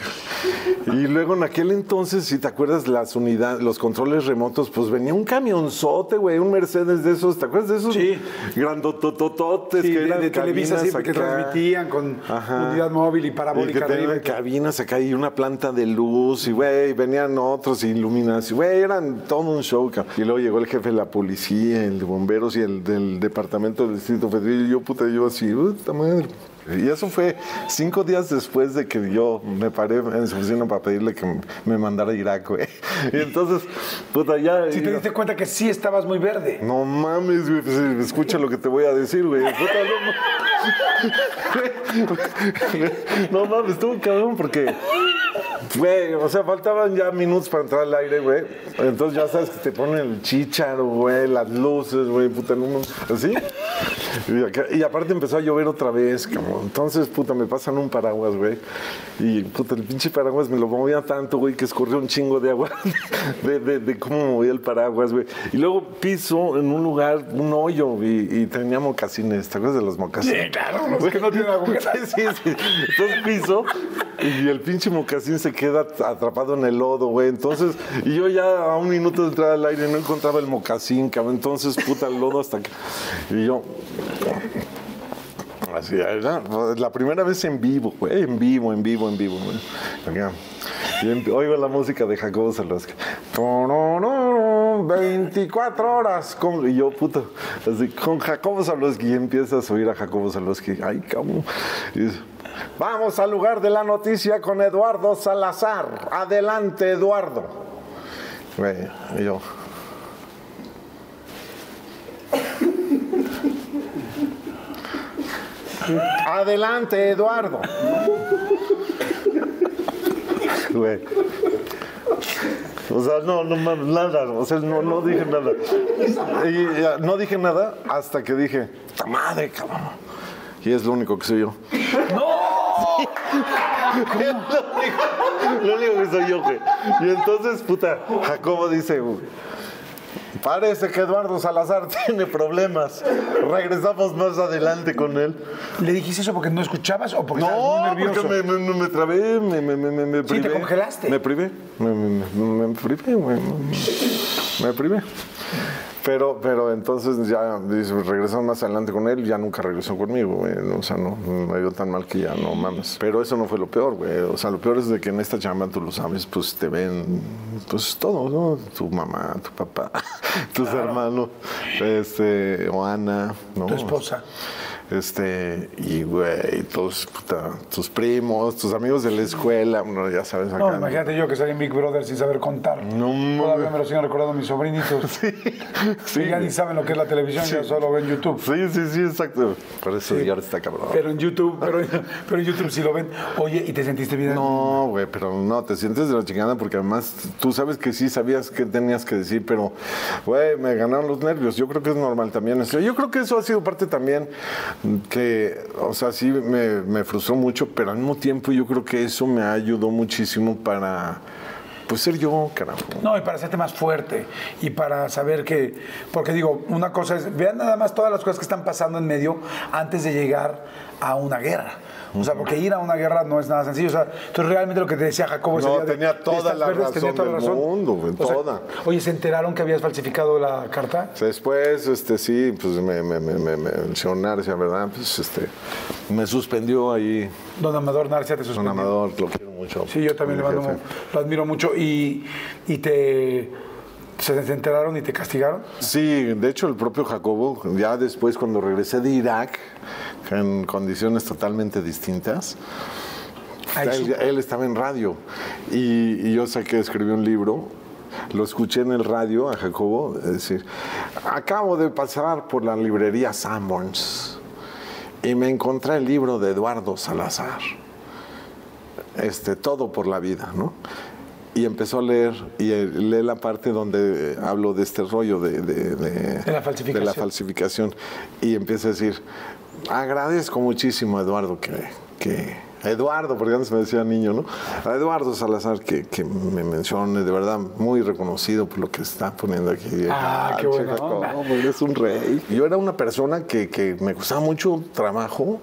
Y luego en aquel entonces, si te acuerdas, las unidades, los controles remotos, pues venía un camionzote, güey, un Mercedes de esos, ¿te acuerdas de esos? Sí. Grandototototes Sí, que de, eran de Televisa, sí, acá. transmitían con Ajá. unidad móvil y Y que parabólica tenían y cabinas acá y una planta de luz y güey, venían otros iluminación, güey, eran todo un show. Y luego llegó el jefe de la policía, el de bomberos y el del departamento del Distrito Federal y yo, puta, yo así, puta madre. Y eso fue cinco días después de que yo me paré en su oficina para pedirle que me mandara a Irak, güey. Y entonces, puta, ya... Si te diste cuenta que sí estabas muy verde. No mames, güey, pues, escucha lo que te voy a decir, güey. Puta, no, no mames, estuvo cabrón porque, güey, o sea, faltaban ya minutos para entrar al aire, güey. Entonces ya sabes que te ponen el chícharo, güey, las luces, güey, puta, no así. Y, acá- y aparte empezó a llover otra vez, cabrón. Entonces, puta, me pasan un paraguas, güey. Y, puta, el pinche paraguas me lo movía tanto, güey, que escurrió un chingo de agua de, de- de cómo movía el paraguas, güey. Y luego piso en un lugar, un hoyo, y, y tenía mocasines. ¿Te acuerdas de los mocasines? Sí, claro, los que no tienen. Sí, sí. Entonces piso y el pinche mocasín se queda atrapado en el lodo, güey. Entonces, y yo ya a un minuto de entrar al aire no encontraba el mocasín, cabrón. Entonces, puta, el lodo hasta que. Y yo. Así, era la primera vez en vivo, güey, en vivo, en vivo, en vivo, güey. Acá. Y em- oigo la música de Jacobo Salazar. 24 horas. Con, y yo, puta, así, con Jacobo Salosky. Y empiezas a oír a Jacobo Salosky. Ay, cabrón. Y dice, Vamos al lugar de la noticia con Eduardo Salazar. Adelante, Eduardo. Yo. Adelante, Eduardo. Güey. O sea, no, no nada. O sea, no, no dije nada. No dije nada hasta que dije, ¡ta madre, cabrón! Y es lo único que soy yo. ¡No! lo único, que soy yo, güey. Y entonces, puta, Jacobo dice, güey, Parece que Eduardo Salazar tiene problemas. Regresamos más adelante con él. ¿Le dijiste eso porque no escuchabas o porque estabas No, muy nervioso? porque me, me, me trabé, me, me, me, me, me Sí, te privé. congelaste. Me privé, me, me, me, me privé, güey. Me privé. Pero, pero entonces ya dice, regresamos más adelante con él, ya nunca regresó conmigo, güey. O sea, no, me dio tan mal que ya no mames. Pero eso no fue lo peor, güey. O sea, lo peor es de que en esta chamba, tú lo sabes, pues te ven, pues todos, ¿no? Tu mamá, tu papá, tus hermanos, este, o Ana, ¿no? Tu esposa. Este, y güey, todos, puta, tus primos, tus amigos de la escuela, bueno, ya sabes acá. No, imagínate yo que salí en Big Brother sin saber contar. No Todavía me lo siguen recordando mis sobrinitos. Sí, Que ya ni saben lo que es la televisión, ya solo ven YouTube. Sí, sí, sí, exacto. Por eso ya está cabrón. Pero en YouTube, pero, pero en YouTube sí lo ven. Oye, ¿y te sentiste bien? No, güey, pero no, te sientes de la chingada porque además tú sabes que sí sabías qué tenías que decir, pero, güey, me ganaron los nervios. Yo creo que es normal también. eso. Yo creo que eso ha sido parte también que, o sea, sí me, frustró mucho, pero al mismo tiempo yo creo que eso me ayudó muchísimo para, pues, ser yo, carajo. No, y para hacerte más fuerte y para saber que, porque digo, una cosa es, vean nada más todas las cosas que están pasando en medio antes de llegar a una guerra. O sea, porque ir a una guerra no es nada sencillo. O sea, entonces realmente lo que te decía Jacobo No, de- tenía de toda la verdes, tenía toda la del razón. mundo, güey, O sea, toda. oye, ¿se enteraron que habías falsificado la carta? Después, este, sí, pues me, me, me, Narcia, ¿verdad? Pues, este, me suspendió ahí, Don Amador Narcia te don suspendió. Amador, lo quiero mucho. Sí, yo también le mando, lo admiro mucho. Y, y te, se enteraron y te castigaron. Sí, de hecho el propio Jacobo, ya después cuando regresé de Irak, en condiciones totalmente distintas, él, estaba en radio y, y yo saqué, escribí un libro, lo escuché en el radio a Jacobo, decir, acabo de pasar por la librería Sanborns y me encontré el libro de Eduardo Salazar, este, Todo por la vida, ¿no? Y empezó a leer, y eh, lee la parte donde eh, hablo de este rollo de, de- de- De la falsificación. de la falsificación. Y empieza a decir, agradezco muchísimo a Eduardo que, que a Eduardo, porque antes me decía niño, ¿no? A Eduardo Salazar que, que me mencione, de verdad, muy reconocido por lo que está poniendo aquí. Ah, qué Jacobo, onda. pues, es un rey. Yo era una persona que, que me costaba mucho trabajo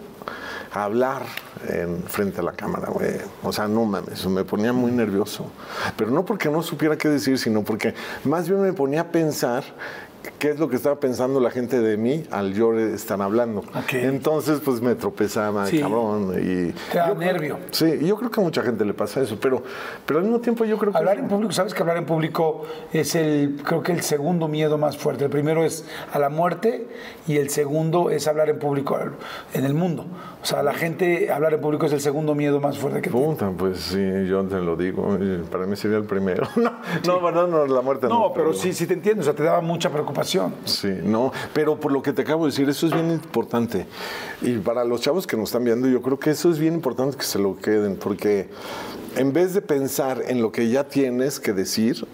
hablar en frente a la cámara, güey. O sea, no mames, me ponía muy nervioso. Pero no porque no supiera qué decir, sino porque más bien me ponía a pensar qué es lo que estaba pensando la gente de mí al yo estar hablando. Ok. Entonces, pues me tropezaba, Sí. cabrón. Y Te da yo nervio. Sí, yo creo que a mucha gente le pasa eso, pero, pero al mismo tiempo yo creo que... Hablar en público, sabes que hablar en público es el, creo que el segundo miedo más fuerte. El primero es a la muerte y el segundo es hablar en público en el mundo. O sea, la gente, hablar en público es el segundo miedo más fuerte que tiene. Puta, pues sí, yo te lo digo. Para mí sería el primero. No, no, verdad, no, la muerte no. No, pero sí, sí te entiendo. O sea, te daba mucha preocupación. Sí, no, pero por lo que te acabo de decir, eso es bien importante. Y para los chavos que nos están viendo, yo creo que eso es bien importante que se lo queden, porque en vez de pensar en lo que ya tienes que decir,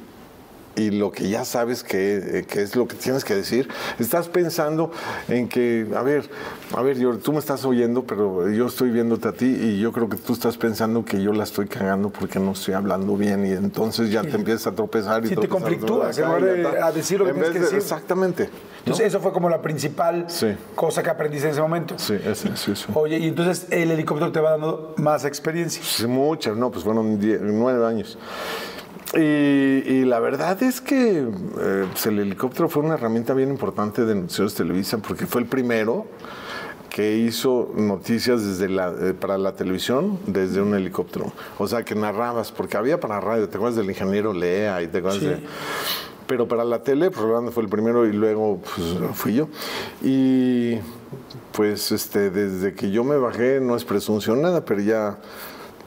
y lo que ya sabes que, eh, que es lo que tienes que decir, estás pensando en que, a ver, a ver, yo, tú me estás oyendo, pero yo estoy viéndote a ti y yo creo que tú estás pensando que yo la estoy cagando porque no estoy hablando bien y entonces ya te empiezas a tropezar y Sí, te conflictúas, en lugar a decir lo que En tienes que de- decir. Exactamente. Entonces, eso fue como la principal Sí. cosa que aprendiste en ese momento. Sí, ese, sí, sí. Oye, y entonces el helicóptero te va dando más experiencia. Sí, muchas, no, pues fueron die- nueve años. Y, y la verdad es que eh, pues el helicóptero fue una herramienta bien importante de Noticias Televisa porque fue el primero que hizo noticias desde la, eh, para la televisión desde un helicóptero. O sea, que narrabas, porque había para radio, ¿te acuerdas del ingeniero Lea? Y te acuerdas Sí. de- pero para la tele, pues Rolando fue el primero y luego pues, fui yo. Y pues este, desde que yo me bajé, no es presunción nada, pero ya,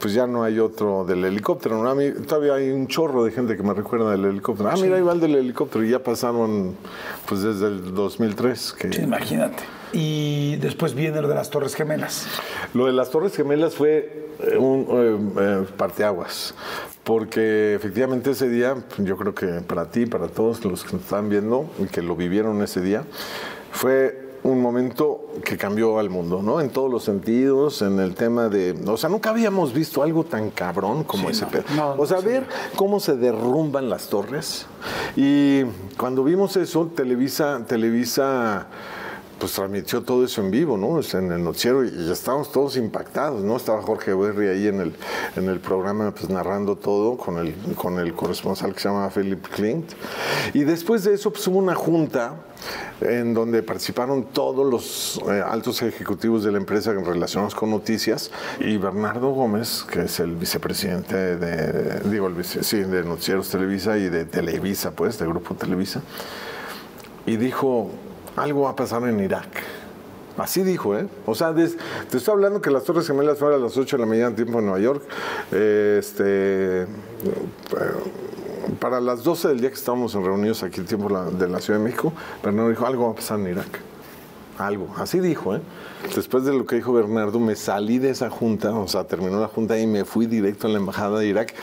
pues ya no hay otro del helicóptero. A mí todavía hay un chorro de gente que me recuerda del helicóptero. Ah, mira, ahí va el del helicóptero. Y ya pasaron, pues desde el 2003. Que... Sí, imagínate. Y después viene lo de las Torres Gemelas. Lo de las Torres Gemelas fue eh, un eh, eh, parteaguas, porque efectivamente ese día, yo creo que para ti, para todos los que nos están viendo y que lo vivieron ese día, fue un momento que cambió al mundo, ¿no? En todos los sentidos, en el tema de... O sea, nunca habíamos visto algo tan cabrón como Sí, ese no, pedo. no, o sea, sí. ver cómo se derrumban las torres. Y cuando vimos eso, Televisa, Televisa pues transmitió todo eso en vivo, ¿no? En el noticiero y ya estábamos todos impactados, ¿no? Estaba Jorge Berry ahí en el, en el programa pues narrando todo con el, con el corresponsal que se llama Philip Klint. Y después de eso pues hubo una junta en donde participaron todos los eh, altos ejecutivos de la empresa relacionados con noticias y Bernardo Gómez, que es el vicepresidente de, digo, el vice- sí, de Noticieros Televisa y de Televisa, pues, de Grupo Televisa, y dijo, algo va a pasar en Irak. Así dijo, ¿eh? O sea, te estoy hablando que las Torres Gemelas fueron a las 8 de la mañana, tiempo en Nueva York. Este. eh, Para las 12 del día que estábamos reunidos aquí, tiempo la- de la Ciudad de México, Bernardo dijo: algo va a pasar en Irak. Algo, así dijo, ¿eh? Después de lo que dijo Bernardo, me salí de esa junta, o sea, terminó la junta y me fui directo a la embajada de Irak.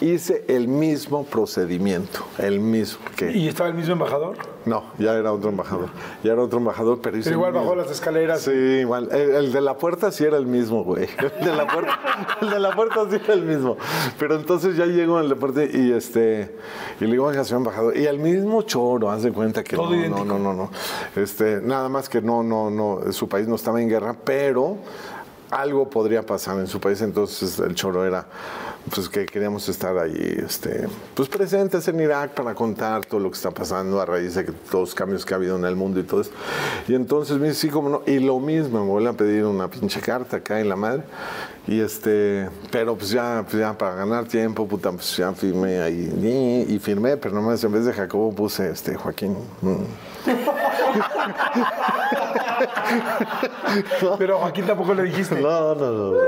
Hice el mismo procedimiento, el mismo. ¿Y estaba el mismo embajador? No, ya era otro embajador. Ya era otro embajador, pero Pero igual bajó las escaleras. Sí, igual. El, el de la puerta sí era el mismo, güey. El de la puerta, el de la puerta sí era el mismo. Pero entonces ya llego en la puerta y este y le digo, señor embajador, y el mismo choro, haz de cuenta que Todo no, idéntico. no, no, no, no. Este, nada más que no, no, no, su país no estaba en guerra, pero algo podría pasar en su país, entonces el choro era pues que queríamos estar ahí este pues presentes en Irak para contar todo lo que está pasando a raíz de que todos los cambios que ha habido en el mundo y todo eso. Y entonces me dice, sí, como no, y lo mismo, me vuelve a pedir una pinche carta acá en la madre. Y este, pero pues ya, pues ya para ganar tiempo, puta, pues ya firmé ahí, y, y firmé, pero nomás en vez de Jacobo puse este Joaquín. Mm. Pero a Joaquín tampoco le dijiste. No, no, no.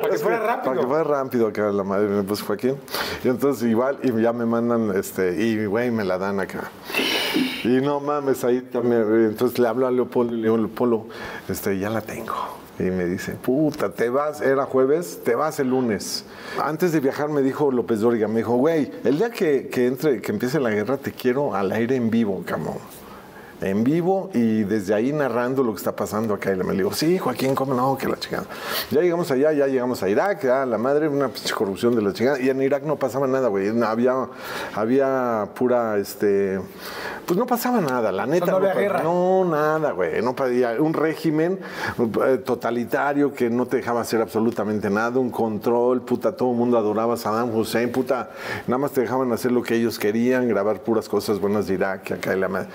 Para que fuera rápido. Para que fuera rápido acá la madre, me puso Joaquín. Y entonces igual, y ya me mandan, este, y güey, me la dan acá. Y no mames, ahí también, entonces le hablo a Leopoldo y le digo, Leopoldo, este, ya la tengo. Y me dice, puta, te vas, era jueves, te vas el lunes. Antes de viajar me dijo López Dóriga, me dijo, güey, el día que, que entre, que empiece la guerra, te quiero al aire en vivo, camón en vivo y desde ahí narrando lo que está pasando acá. Y le me digo, sí, Joaquín, ¿cómo no? Que la chingada. Ya llegamos allá, ya llegamos a Irak, ya la madre, una pinche corrupción de la chingada. Y en Irak no pasaba nada, güey. No, Había, había pura, este, pues no pasaba nada, la neta. no había guerra. No, nada, güey. No podía. Un régimen eh, totalitario que no te dejaba hacer absolutamente nada, un control, puta, todo el mundo adoraba a Saddam Hussein, puta, nada más te dejaban hacer lo que ellos querían, grabar puras cosas buenas de Irak, acá y la madre.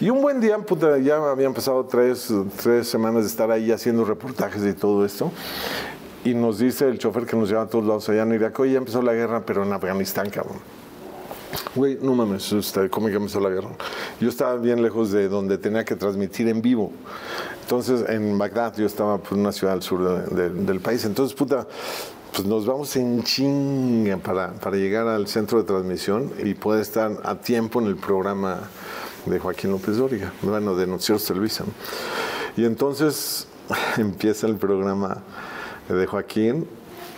Y un buen día, puta, ya habían pasado tres, tres semanas de estar ahí haciendo reportajes y todo esto. Y nos dice el chofer que nos lleva a todos lados allá en Irak, oye, ya empezó la guerra, pero en Afganistán, cabrón. Güey, no mames, este, ¿cómo que empezó la guerra? Yo estaba bien lejos de donde tenía que transmitir en vivo. Entonces, en Bagdad, yo estaba pues, en una ciudad al sur de- de- del país. Entonces, puta, pues nos vamos en chinga para, para llegar al centro de transmisión y poder estar a tiempo en el programa de Joaquín López Dóriga, bueno, de Noticieros Televisa. Y entonces empieza el programa de Joaquín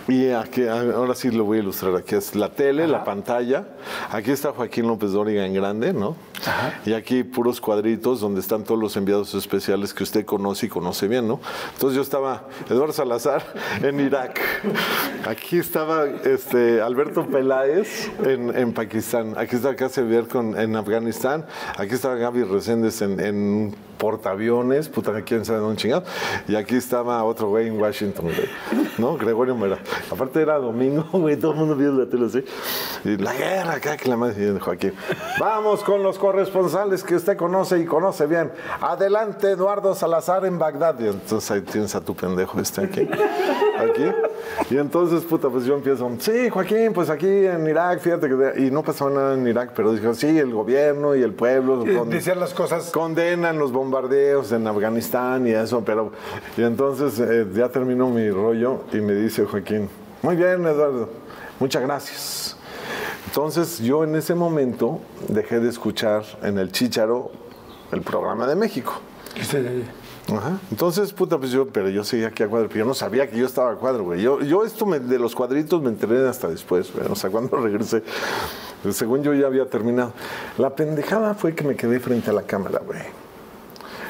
y aquí, ahora sí lo voy a ilustrar. Aquí es la tele, la pantalla. Aquí está Joaquín López Dóriga en grande, ¿no? Y aquí puros cuadritos donde están todos los enviados especiales que usted conoce y conoce bien, ¿no? Entonces yo estaba, Eduardo Salazar, en Irak. Aquí estaba este, Alberto Peláez en, en Pakistán. Aquí está Ver con en Afganistán. Aquí estaba Gaby Reséndez en, en portaaviones, puta, quién sabe dónde chingado. Y aquí estaba otro güey en Washington, güey, ¿no? Gregorio Mera. Aparte era domingo, güey, todo el mundo viendo la tele así. Y la guerra acá, que la madre y Joaquín. Vamos con los corresponsales que usted conoce y conoce bien. Adelante, Eduardo Salazar en Bagdad. Y entonces ahí tienes a tu pendejo este aquí. Aquí. Y entonces, puta, pues yo empiezo, sí, Joaquín, pues aquí en Irak, fíjate que... Y no pasaba nada en Irak, pero dijo, sí, el gobierno y el pueblo... Eh, con- Decían las cosas. condenan los bombardeos en Afganistán y eso, pero y entonces eh, ya terminó mi rollo y me dice Joaquín, muy bien Eduardo, muchas gracias. Entonces yo en ese momento dejé de escuchar en el Chícharo el programa de México. Ajá. Entonces, puta, pues yo, pero yo seguía aquí a cuadro, pero yo no sabía que yo estaba a cuadro, güey. Yo, yo esto me- de los cuadritos me enteré hasta después, güey. O sea, cuando regresé, según yo ya había terminado. La pendejada fue que me quedé frente a la cámara, güey.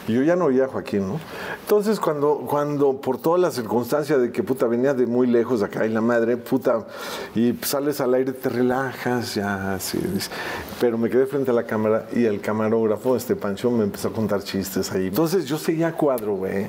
Y yo ya no oía a Joaquín, ¿no? Entonces, cuando, cuando por toda la circunstancia de que, puta, venía de muy lejos acá y la madre, puta, y sales al aire, te relajas, ya, así. Pero me quedé frente a la cámara y el camarógrafo, este Pancho, me empezó a contar chistes ahí. Entonces, yo seguía cuadro, güey.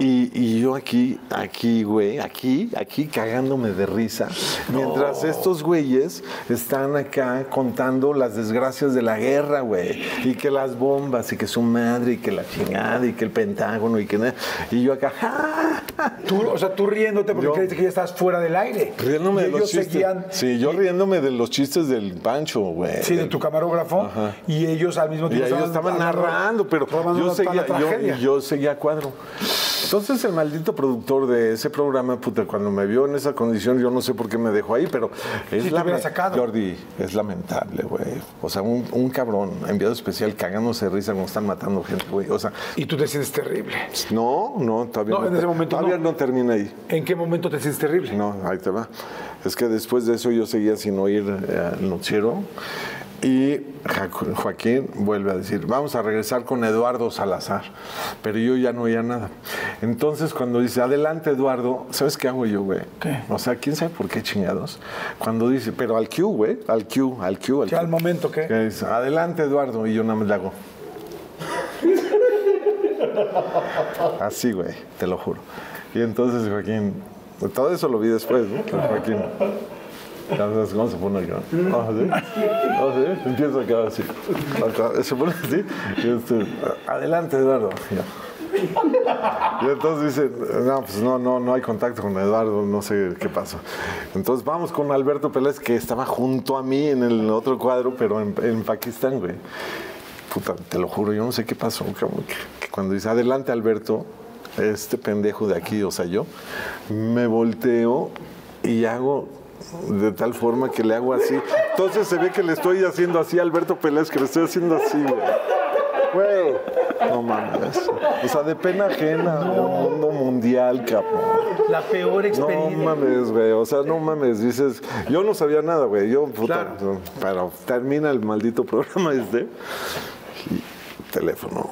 Y, y yo aquí, aquí, güey, aquí, aquí cagándome de risa. Mientras estos güeyes están acá contando las desgracias de la guerra, güey. Y que las bombas, y que su madre, y que la chingada, y que el Pentágono, y que nada. Y yo acá, ¡ja! Tú, o sea, tú riéndote porque Yo- creíste que ya estabas fuera del aire. Riéndome Y de los ellos chistes. seguían. Sí, yo riéndome de los chistes del Pancho, güey. Sí, de tu camarógrafo. Ajá. Y ellos al mismo Y tiempo ellos estaban narrando, pero yo seguía, yo, yo seguía cuadro. Entonces el maldito productor de ese programa, puta, cuando me vio en esa condición, yo no sé por qué me dejó ahí, pero es hubiera lame- sacado. Jordi, es lamentable, güey. O sea, un, un cabrón enviado especial cagándose de risa cuando están matando gente, güey. O sea, Y tú te sientes terrible. no, no, todavía No, no, en ese momento todavía no. no termina ahí. ¿En qué momento te sientes terrible? No, ahí te va. Es que después de eso yo seguía sin oír eh, noticiero y Joaquín vuelve a decir, vamos a regresar con Eduardo Salazar. Pero yo ya no oía nada. Entonces cuando dice, adelante Eduardo, ¿sabes qué hago yo, güey? ¿Qué? O sea, ¿quién sabe por qué chingados? Cuando dice, pero al Q, güey, al Q, al Q, al Q. al momento, ¿qué? Que dice, adelante Eduardo, y yo nada más le hago. Así, güey, te lo juro. Y entonces Joaquín, todo eso lo vi después, ¿no? Joaquín, sabes cómo se pone acá. Ah, ¿sí? Ah, ¿sí? Empieza acá así. Acá, se pone así. Y este, adelante, Eduardo. Y entonces dice, no, pues no, no, no hay contacto con Eduardo, no sé qué pasó. Entonces vamos con Alberto Pérez, que estaba junto a mí en el otro cuadro, pero en, en Pakistán, güey. Puta, te lo juro, yo no sé qué pasó, que cuando dice, adelante Alberto, este pendejo de aquí, o sea, yo, me volteo y hago de tal forma que le hago así. Entonces se ve que le estoy haciendo así a Alberto Pérez, que le estoy haciendo así, güey. Güey, no mames. O sea, de pena ajena, un mundo mundial, cabrón. La peor No experiencia. mames, güey. O sea, no mames. Dices, yo no sabía nada, güey. Yo, puta. Claro. Pero termina el maldito programa este. Y teléfono.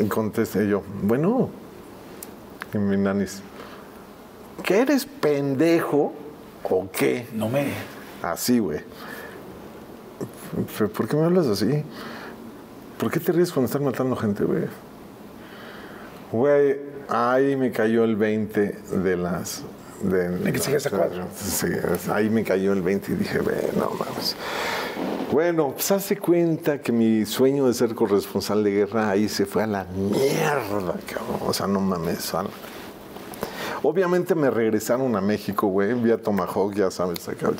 Y contesté yo, bueno. Y mi nanis, ¿qué eres pendejo o qué? No me. Así, güey. ¿Por qué me hablas así? ¿Por qué te ríes cuando están matando gente, güey? Güey, ahí me cayó el 20 de las... De, ¿De que sigues a cuadro? Sí, ahí me cayó el 20 y dije, güey, no mames. Bueno, pues hace cuenta que mi sueño de ser corresponsal de guerra ahí se fue a la mierda, cabrón. O sea, no mames. a la- Obviamente me regresaron a México, güey, vía Tomahawk, ya sabes, acá.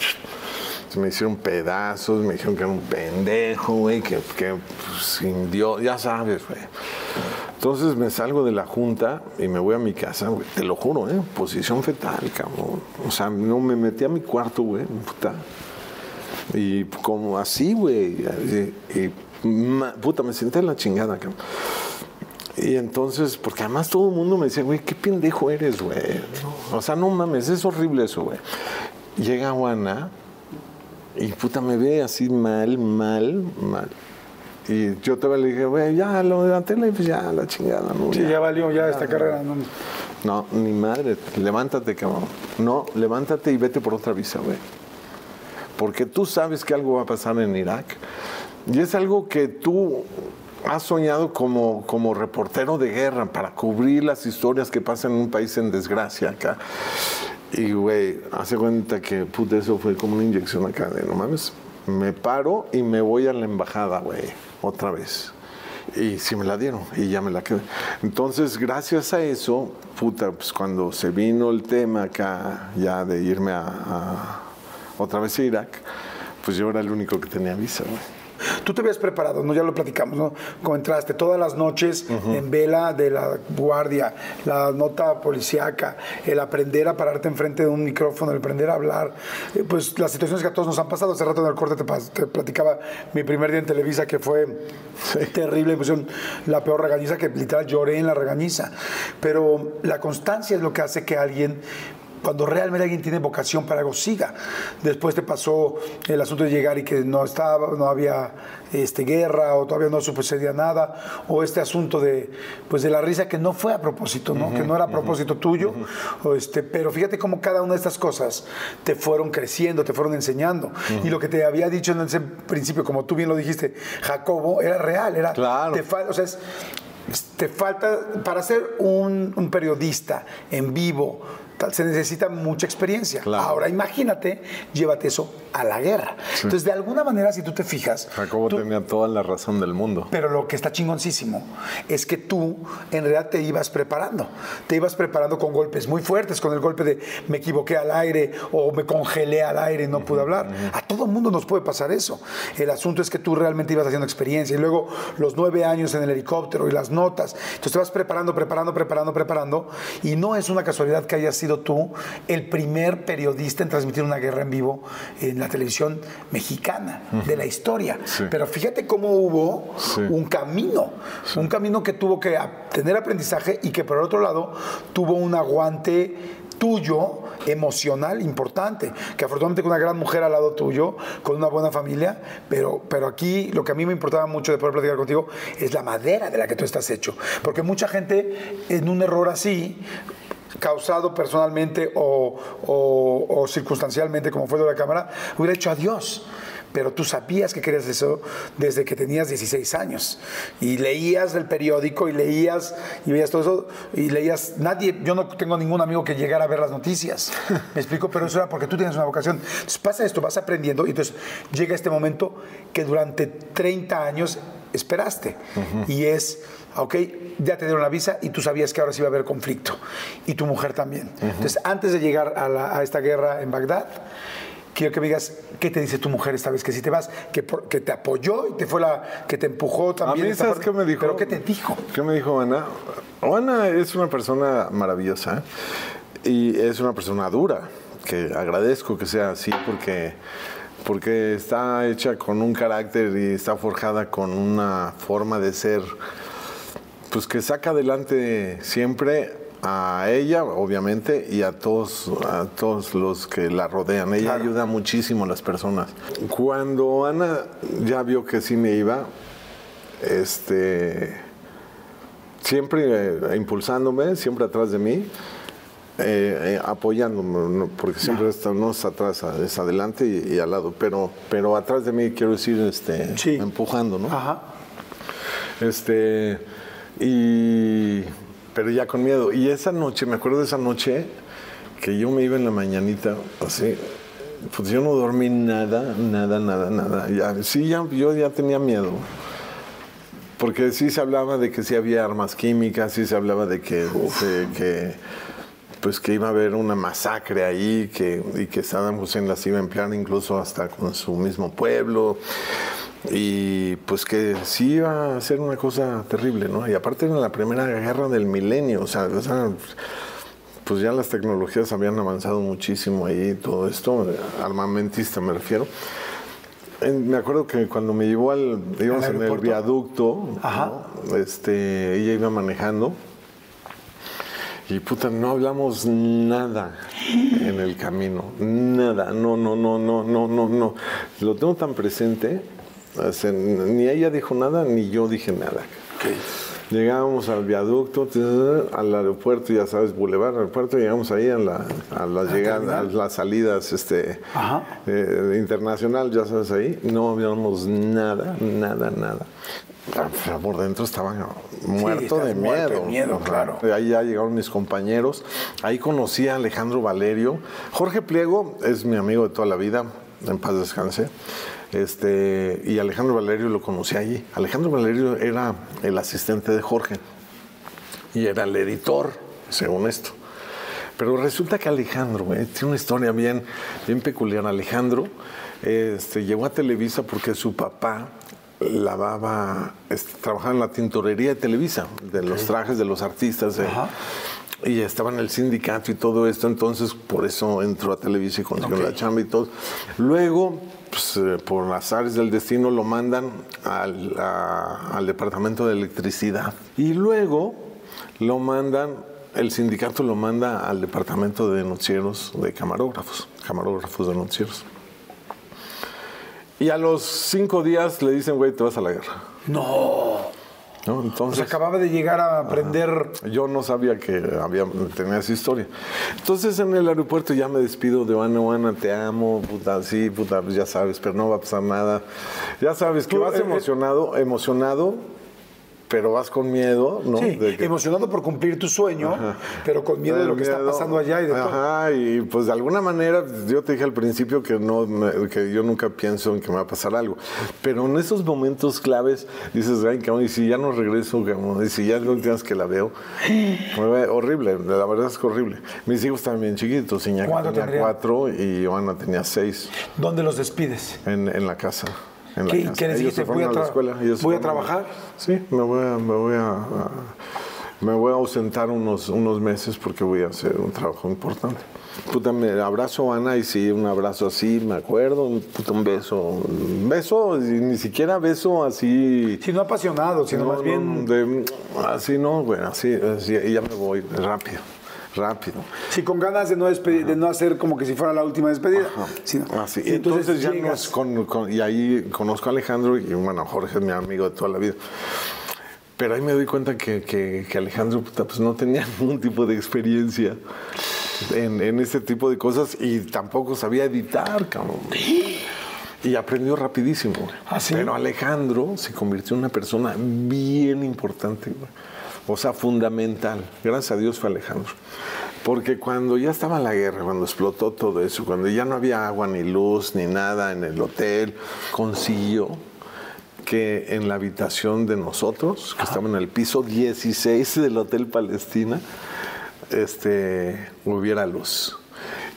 Me hicieron pedazos, me dijeron que era un pendejo, güey, que, que pues, sin Dios, ya sabes, güey. Entonces me salgo de la junta y me voy a mi casa, güey, te lo juro, ¿eh? Posición fetal, cabrón. O sea, no me metí a mi cuarto, güey, puta. Y como así, güey. Y, y, puta, me senté en la chingada, cabrón. Y entonces, porque además todo el mundo me decía, güey, qué pendejo eres, güey. No, O sea, no mames, es horrible eso, güey. Llega Juana y puta me ve así mal, mal, mal. Y yo todavía le dije, güey, ya lo de la tele, pues ya, la chingada, ¿no? Sí, ya valió ya esta carrera. no. No, ni madre, levántate, cabrón. No, levántate y vete por otra visa, güey. Porque tú sabes que algo va a pasar en Irak. Y es algo que tú has soñado como, como reportero de guerra para cubrir las historias que pasan en un país en desgracia acá. Y, güey, hace cuenta que, puta, eso fue como una inyección acá de, no mames, me paro y me voy a la embajada, güey, otra vez. Y sí me la dieron y ya me la quedé. Entonces, gracias a eso, puta, pues cuando se vino el tema acá ya de irme a, otra vez a Irak, pues yo era el único que tenía visa, güey. Tú te habías preparado, ¿no? Ya lo platicamos, ¿no? Como entraste todas las noches en vela de la guardia, la nota policíaca, el aprender a pararte enfrente de un micrófono, el aprender a hablar, eh, pues las situaciones que a todos nos han pasado. Hace rato en el corte te, platicaba mi primer día en Televisa que fue terrible, me pusieron la peor regañiza, que literal lloré en la regañiza. Pero la constancia es lo que hace que alguien cuando realmente alguien tiene vocación para algo, siga. Después te pasó el asunto de llegar y que no estaba, no había este, guerra o todavía no sucedía nada, o este asunto de, pues de la risa que no fue a propósito, ¿no? que no era a propósito tuyo, o este, pero fíjate cómo cada una de estas cosas te fueron creciendo, te fueron enseñando. Y lo que te había dicho en ese principio, como tú bien lo dijiste, Jacobo, era real, era... Claro. te o sea, es- te falta, para ser un, un periodista en vivo, tal, se necesita mucha experiencia. Claro. Ahora imagínate, llévate eso a la guerra. Entonces, de alguna manera, si tú te fijas, Jacobo tú- tenía toda la razón del mundo. pero lo que está chingoncísimo es que tú en realidad te ibas preparando. Te ibas preparando con golpes muy fuertes, con el golpe de me equivoqué al aire o me congelé al aire y no pude hablar. A todo el mundo nos puede pasar eso. El asunto es que tú realmente ibas haciendo experiencia y luego los nueve años en el helicóptero y las notas. Entonces te vas preparando, preparando, preparando, preparando. Y no es una casualidad que hayas sido tú el primer periodista en transmitir una guerra en vivo en la televisión mexicana de la historia. Sí. Pero fíjate cómo hubo Sí. un camino, un camino que tuvo que tener aprendizaje y que por el otro lado tuvo un aguante tuyo emocional importante, que afortunadamente con una gran mujer al lado tuyo, con una buena familia, pero, pero aquí lo que a mí me importaba mucho de poder platicar contigo es la madera de la que tú estás hecho, porque mucha gente en un error así causado personalmente o, o- o circunstancialmente, como fue de la cámara, hubiera hecho adiós. Pero tú sabías que querías eso desde que tenías 16 años. Y leías el periódico y leías y veías todo eso. Y leías, nadie, yo no tengo ningún amigo que llegara a ver las noticias. Me explico, pero eso era porque tú tienes una vocación. Entonces pasa esto, vas aprendiendo y entonces llega este momento que durante 30 años esperaste. Y es, ok, ya te dieron la visa y tú sabías que ahora sí iba a haber conflicto. Y tu mujer también. Entonces, antes de llegar a, la- a esta guerra en Bagdad, quiero que me digas qué te dice tu mujer esta vez que si te vas, que, por- que te apoyó y te fue la que te empujó A también. mí, esta ¿sabes qué me dijo? ¿Pero qué te dijo? ¿Qué me dijo Ana? Ana es una persona maravillosa y es una persona dura, que agradezco que sea así porque, porque está hecha con un carácter y está forjada con una forma de ser, pues que saca adelante siempre a ella, obviamente, y a todos, a todos los que la rodean. Ella Claro. ayuda muchísimo a las personas. Cuando Ana ya vio que sí me iba, este, siempre eh, impulsándome, siempre atrás de mí, eh, eh, apoyándome, porque siempre está, no es atrás, es adelante y, y al lado, pero, pero atrás de mí quiero decir, este, Sí. empujando, ¿no? Ajá. Este, y, pero ya con miedo. Y esa noche, me acuerdo de esa noche que yo me iba en la mañanita, así, pues yo no dormí nada, nada, nada, nada. Ya, sí, ya, yo ya tenía miedo. Porque sí se hablaba de que sí había armas químicas, sí se hablaba de que, de que pues que iba a haber una masacre ahí que, y que Saddam Hussein las iba a emplear incluso hasta con su mismo pueblo y pues que sí iba a ser una cosa terrible, ¿no? Y aparte era la primera guerra del milenio, o sea, o sea, pues ya las tecnologías habían avanzado muchísimo ahí, todo esto, armamentista me refiero. En- Me acuerdo que cuando me llevó al, íbamos en el viaducto, Ajá. ¿no? este, ella iba manejando y puta, no hablamos nada en el camino, nada, no, no, no, no, no, no, no. Lo tengo tan presente, o sea, ni ella dijo nada, ni yo dije nada. Llegábamos al viaducto, al aeropuerto, ya sabes, Boulevard, aeropuerto, llegamos ahí a la, a las llegadas, a las salidas este, eh, internacional, ya sabes ahí, no habíamos nada, nada, nada. Pero por dentro estaba muerto de muerto de miedo. miedo, claro. Ahí ya llegaron mis compañeros, ahí conocí a Alejandro Valerio. Jorge Pliego es mi amigo de toda la vida, en paz descanse. Este, y Alejandro Valerio lo conocí allí. Alejandro Valerio era el asistente de Jorge y era el editor, según esto. Pero resulta que Alejandro, güey, tiene una historia bien, bien peculiar. Alejandro este, llegó a Televisa porque su papá lavaba, este, trabajaba en la tintorería de Televisa, de los trajes de los artistas. eh, y estaba en el sindicato y todo esto, entonces por eso entró a Televisa y consiguió la chamba y todo. Luego, pues, eh, por del destino, lo mandan al departamento de electricidad. Y luego lo mandan, el sindicato lo manda al departamento de noticieros de camarógrafos, camarógrafos de noticieros. Y a los cinco días le dicen, güey, te vas a la guerra. No. ¿No? O Entonces, acababa de llegar a aprender. yo no sabía que había, tenía esa historia. Entonces en el aeropuerto ya me despido de Ana, Ana, te amo, puta, sí, puta, pues ya sabes, pero no va a pasar nada. Ya sabes que vas eh, eh, emocionado, emocionado, pero vas con miedo, ¿no? Sí, De que- emocionado por cumplir tu sueño, pero con miedo de lo que está pasando allá y de todo. Ajá, y pues de alguna manera, yo te dije al principio que no, me- que yo nunca pienso en que me va a pasar algo. Pero en esos momentos claves dices, ay, cabrón, y si ya no regreso, cabrón, y si ya no tienes que la veo, horrible, la verdad es que horrible. Mis hijos bien chiquitos, Iñaki ¿Cuánto tenía cuatro y Joana tenía seis ¿Dónde los despides? en, en la casa. En la ¿Qué- casa. qué les dijiste? Voy a tra- voy trabajar. Sí, me voy a, me voy a, me voy a ausentar unos, unos meses porque voy a hacer un trabajo importante. Puta, me abrazo a Ana y sí, un abrazo así, me acuerdo, un, puta, un beso. Un beso, ni siquiera beso así. Si no apasionado, sino no, más no, bien... de- así no, güey, así, así, y ya me voy, rápido, rápido. Sí, con ganas de no, despedir- de no hacer como que si fuera la última despedida. sino- Así, y Ah, entonces, ya nos con- con- y ahí conozco a Alejandro y bueno, Jorge es mi amigo de toda la vida. Pero ahí me doy cuenta que, que- que Alejandro pues, no tenía ningún tipo de experiencia en, en este tipo de cosas y tampoco sabía editar, cabrón. Y aprendió rapidísimo. ¿Ah, sí? Pero Alejandro se convirtió en una persona bien importante, güey. O sea, fundamental. Gracias a Dios fue Alejandro. Porque cuando ya estaba la guerra, cuando explotó todo eso, cuando ya no había agua ni luz ni nada en el hotel, consiguió que en la habitación de nosotros, que estaba en el piso 16 del Hotel Palestina, este, hubiera luz.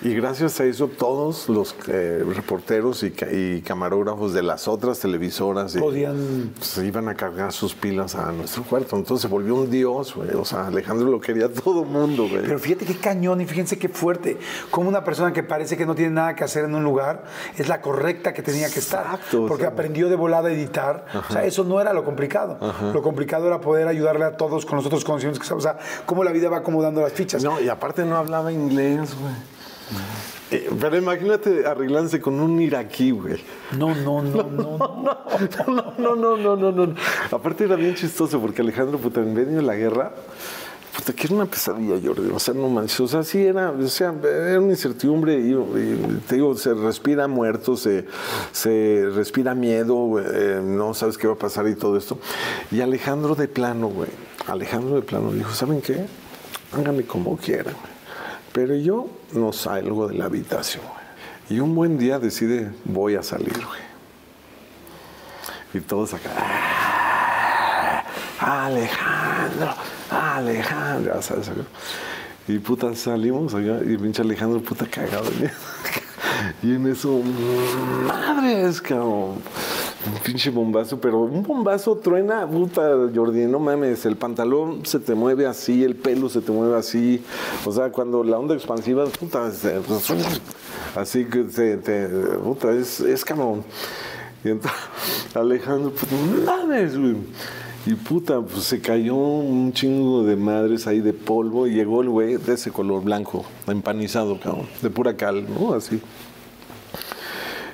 Y gracias a eso todos los eh, reporteros y, y camarógrafos de las otras televisoras Podían- se iban a cargar sus pilas a nuestro cuarto. Entonces se volvió un dios, güey. O sea, Alejandro lo quería todo mundo, güey. Pero fíjate qué cañón y fíjense qué fuerte. Como una persona que parece que no tiene nada que hacer en un lugar es la correcta que tenía que estar. Exacto, porque aprendió de volada a editar. O sea, eso no era lo complicado. Lo complicado era poder ayudarle a todos con los otros conocimientos que. O sea, cómo la vida va acomodando las fichas. No, y aparte no hablaba inglés, güey. Eh, Pero imagínate arreglándose con un iraquí, güey. No, no, no, no. no. No, no, no, no, no. Aparte era bien chistoso porque Alejandro, puta, en medio de la guerra, puta, que era una pesadilla, Jordi. O sea, no manches. O sea, sí era, o sea, era una incertidumbre y, y te digo, se respira muerto, se, se respira miedo, eh, no sabes qué va a pasar y todo esto. Y Alejandro de plano, güey, Alejandro de plano dijo, ¿saben qué? Háganme como quieran, güey. Pero yo no salgo de la habitación. Y un buen día decide, voy a salir, güey. Y todos acá. "Ah, Alejandro, Alejandro. acá. Y puta, salimos allá y pinche Alejandro, puta cagado. Y en eso, madres, cabrón. Un pinche bombazo, pero un bombazo truena, puta, Jordi, no mames, el pantalón se te mueve así, el pelo se te mueve así. O sea, cuando la onda expansiva, puta, se- así que te, puta, es, es cabrón. Y entonces, Alejandro, puta, mames, güey. Y puta, pues se cayó un chingo de madres ahí de polvo y llegó el güey de ese color blanco, empanizado, cabrón, de pura cal, ¿no? Así.